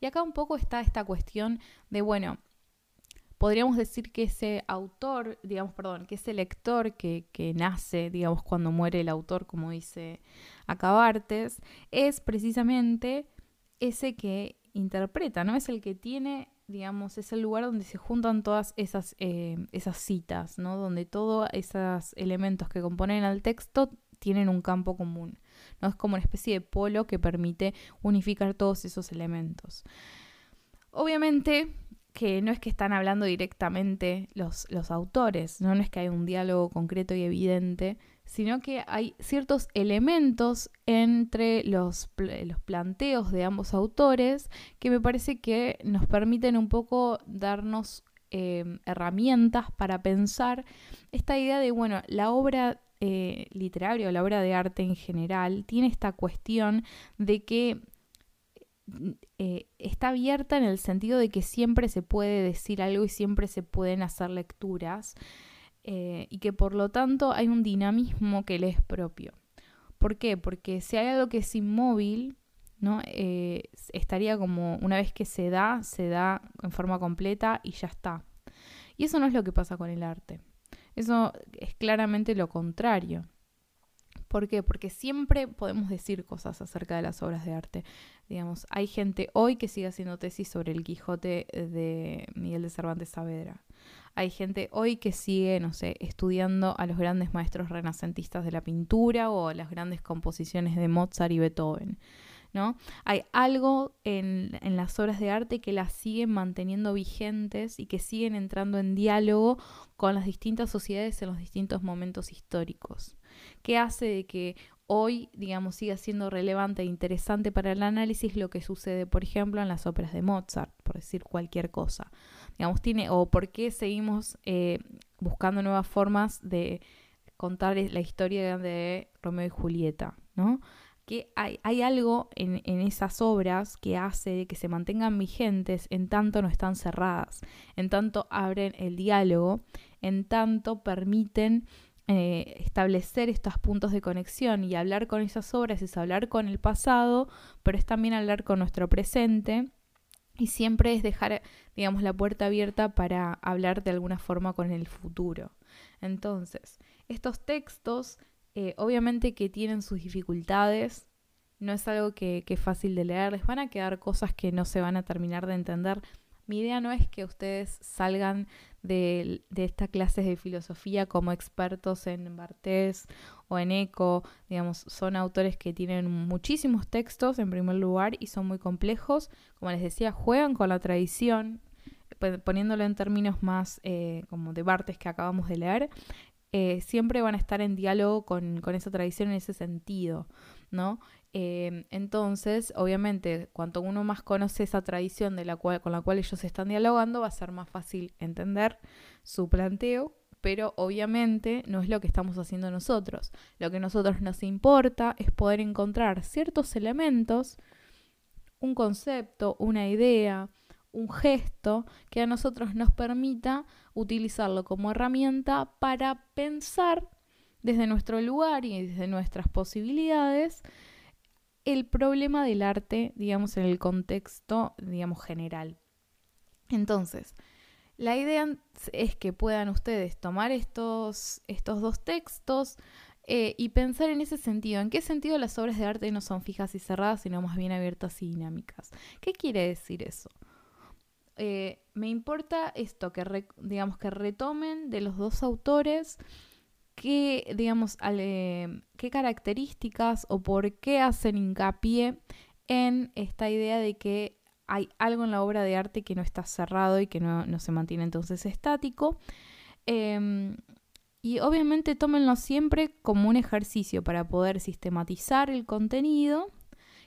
Y acá un poco está esta cuestión de, bueno, podríamos decir que ese autor, digamos, perdón, que ese lector que, que nace, digamos, cuando muere el autor, como dice Acabartes, es precisamente ese que interpreta, ¿no? Es el que tiene, digamos, es el lugar donde se juntan todas esas, eh, esas citas, ¿no? Donde todos esos elementos que componen al texto tienen un campo común. ¿no? Es como una especie de polo que permite unificar todos esos elementos. Obviamente que no es que están hablando directamente los, los autores, ¿no? no es que hay un diálogo concreto y evidente, sino que hay ciertos elementos entre los, los, planteos de ambos autores que me parece que nos permiten un poco darnos eh, herramientas para pensar esta idea de, bueno, la obra eh, literaria o la obra de arte en general tiene esta cuestión de que eh, está abierta en el sentido de que siempre se puede decir algo y siempre se pueden hacer lecturas eh, y que por lo tanto hay un dinamismo que le es propio. ¿Por qué? Porque si hay algo que es inmóvil, ¿no? Eh, estaría como una vez que se da, se da en forma completa y ya está. Y eso no es lo que pasa con el arte. Eso es claramente lo contrario. ¿Por qué? Porque siempre podemos decir cosas acerca de las obras de arte. Digamos, hay gente hoy que sigue haciendo tesis sobre el Quijote de Miguel de Cervantes Saavedra. Hay gente hoy que sigue, no sé, estudiando a los grandes maestros renacentistas de la pintura o las grandes composiciones de Mozart y Beethoven. ¿no? Hay algo en, en, las obras de arte que las siguen manteniendo vigentes y que siguen entrando en diálogo con las distintas sociedades en los distintos momentos históricos. ¿Qué hace de que hoy, digamos, siga siendo relevante e interesante para el análisis lo que sucede, por ejemplo, en las óperas de Mozart, por decir cualquier cosa? Digamos, tiene, o por qué seguimos eh, buscando nuevas formas de contar la historia de Romeo y Julieta, ¿no? que hay, algo en, en, esas obras que hace que se mantengan vigentes en tanto no están cerradas, en tanto abren el diálogo, en tanto permiten eh, establecer estos puntos de conexión y hablar con esas obras es hablar con el pasado, pero es también hablar con nuestro presente y siempre es dejar, digamos, la puerta abierta para hablar de alguna forma con el futuro. Entonces, estos textos, eh, obviamente que tienen sus dificultades, no es algo que, que es fácil de leer, les van a quedar cosas que no se van a terminar de entender. Mi idea no es que ustedes salgan de, estas clases de filosofía como expertos en Bartés o en Eco, digamos, son autores que tienen muchísimos textos en primer lugar y son muy complejos, como les decía, juegan con la tradición, poniéndolo en términos más eh, como de Bartes que acabamos de leer, eh, siempre van a estar en diálogo con, con, esa tradición en ese sentido, ¿no? Em, entonces, obviamente, cuanto uno más conoce esa tradición de la cual, con la cual ellos están dialogando, va a ser más fácil entender su planteo, pero obviamente no es lo que estamos haciendo nosotros. Lo que a nosotros nos importa es poder encontrar ciertos elementos, un concepto, una idea, un gesto que a nosotros nos permita utilizarlo como herramienta para pensar desde nuestro lugar y desde nuestras posibilidades el problema del arte, digamos, en el contexto, digamos, general. Entonces, la idea es que puedan ustedes tomar estos, estos dos textos eh, y pensar en ese sentido. ¿En qué sentido las obras de arte no son fijas y cerradas, sino más bien abiertas y dinámicas? ¿Qué quiere decir eso? Eh, me importa esto, que digamos que retomen de los dos autores qué, digamos, qué características o por qué hacen hincapié en esta idea de que hay algo en la obra de arte que no está cerrado y que no, se mantiene entonces estático. Em, y obviamente tómenlo siempre como un ejercicio para poder sistematizar el contenido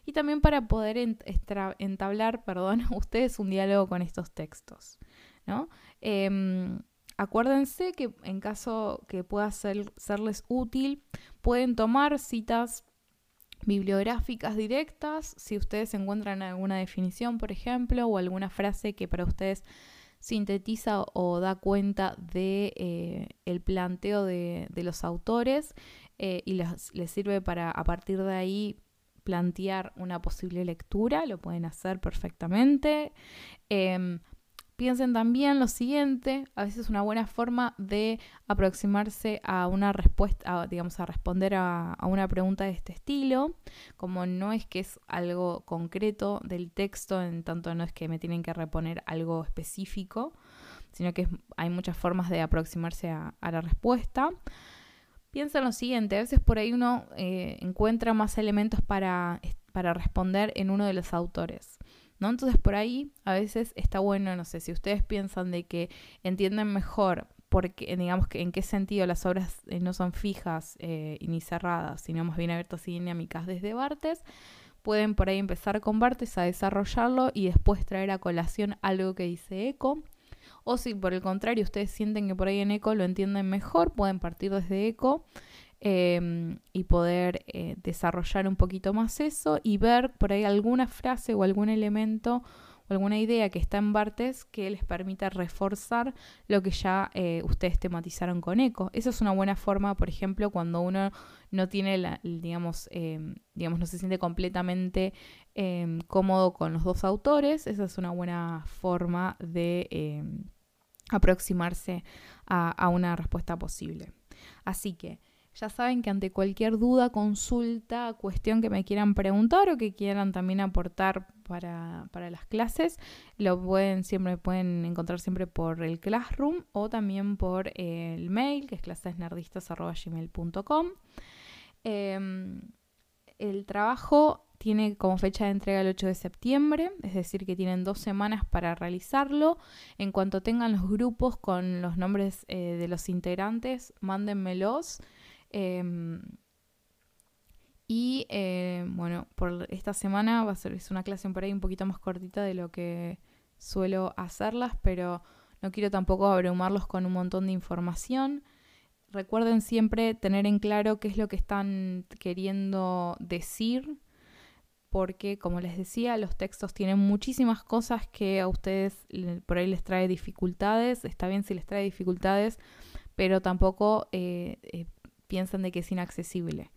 y también para poder entablar, perdón, ustedes un diálogo con estos textos. ¿no? Em, Acuérdense que en caso que pueda ser, serles útil, pueden tomar citas bibliográficas directas, si ustedes encuentran alguna definición, por ejemplo, o alguna frase que para ustedes sintetiza o da cuenta de eh, el planteo de, los autores eh, y les, les, sirve para a partir de ahí plantear una posible lectura, lo pueden hacer perfectamente. Em, piensen también lo siguiente, a veces una buena forma de aproximarse a una respuesta, digamos, a responder a, una pregunta de este estilo, como no es que es algo concreto del texto, en tanto no es que me tienen que reponer algo específico, sino que hay muchas formas de aproximarse a, la respuesta. Piensa lo siguiente, a veces por ahí uno eh, encuentra más elementos para, para responder en uno de los autores. ¿No? Entonces por ahí a veces está bueno, no sé, si ustedes piensan de que entienden mejor porque, digamos, que en qué sentido las obras eh, no son fijas eh, ni cerradas, sino más bien abiertas y dinámicas desde Bartes, pueden por ahí empezar con Bartes a desarrollarlo y después traer a colación algo que dice Eco. O si por el contrario ustedes sienten que por ahí en Eco lo entienden mejor, pueden partir desde Eco Em, y poder eh, desarrollar un poquito más eso y ver por ahí alguna frase o algún elemento o alguna idea que está en Bartes que les permita reforzar lo que ya eh, ustedes tematizaron con eco. Esa es una buena forma, por ejemplo, cuando uno no tiene, digamos, em, digamos, no se siente completamente em, cómodo con los dos autores. Esa es una buena forma de aproximarse a una respuesta posible. Así que ya saben que ante cualquier duda, consulta, cuestión que me quieran preguntar o que quieran también aportar para, las clases, lo pueden siempre pueden encontrar siempre por el Classroom o también por el mail que es clasesnerdistas.gmail.com. Em, el trabajo tiene como fecha de entrega el 8 de septiembre, es decir, que tienen dos semanas para realizarlo. En cuanto tengan los grupos con los nombres eh, de los integrantes, mándenmelos Em, y eh, bueno, por esta semana va a ser es una clase por ahí un poquito más cortita de lo que suelo hacerlas, pero no quiero tampoco abrumarlos con un montón de información. Recuerden siempre tener en claro qué es lo que están queriendo decir, porque como les decía, los textos tienen muchísimas cosas que a ustedes por ahí les trae dificultades. Está bien si les trae dificultades, pero tampoco eh, eh, piensan de que es inaccesible.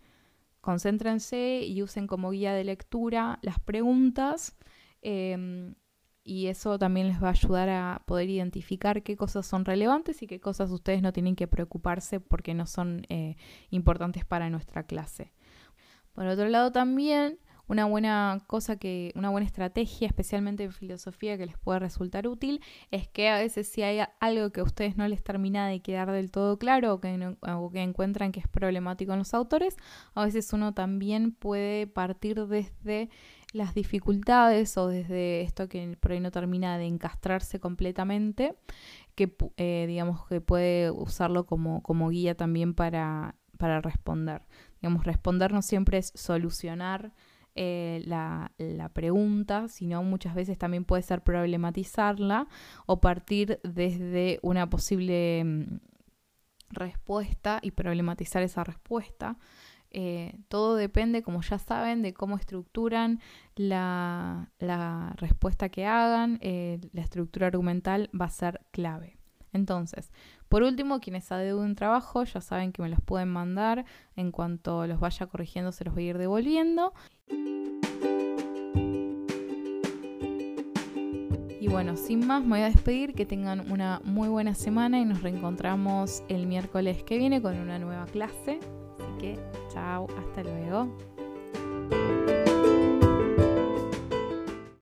Concéntrense y usen como guía de lectura las preguntas em, y eso también les va a ayudar a poder identificar qué cosas son relevantes y qué cosas ustedes no tienen que preocuparse porque no son eh, importantes para nuestra clase. Por otro lado también una buena cosa que, una buena estrategia, especialmente en filosofía, que les puede resultar útil, es que a veces si hay algo que a ustedes no les termina de quedar del todo claro o que, encuentran que es problemático en los autores, a veces uno también puede partir desde las dificultades o desde esto que por ahí no termina de encastrarse completamente, que eh, digamos que puede usarlo como, como guía también para, para responder. Digamos, responder no siempre es solucionar eh, la, pregunta, sino muchas veces también puede ser problematizarla o partir desde una posible mm, respuesta y problematizar esa respuesta. Eh, todo depende, como ya saben, de cómo estructuran la, respuesta que hagan. Eh, la estructura argumental va a ser clave. Entonces, por último, quienes adeuden trabajo ya saben que me los pueden mandar. En cuanto los vaya corrigiendo, se los voy a ir devolviendo. Y bueno, sin más, me voy a despedir. Que tengan una muy buena semana y nos reencontramos el miércoles que viene con una nueva clase. Así que, chao, hasta luego.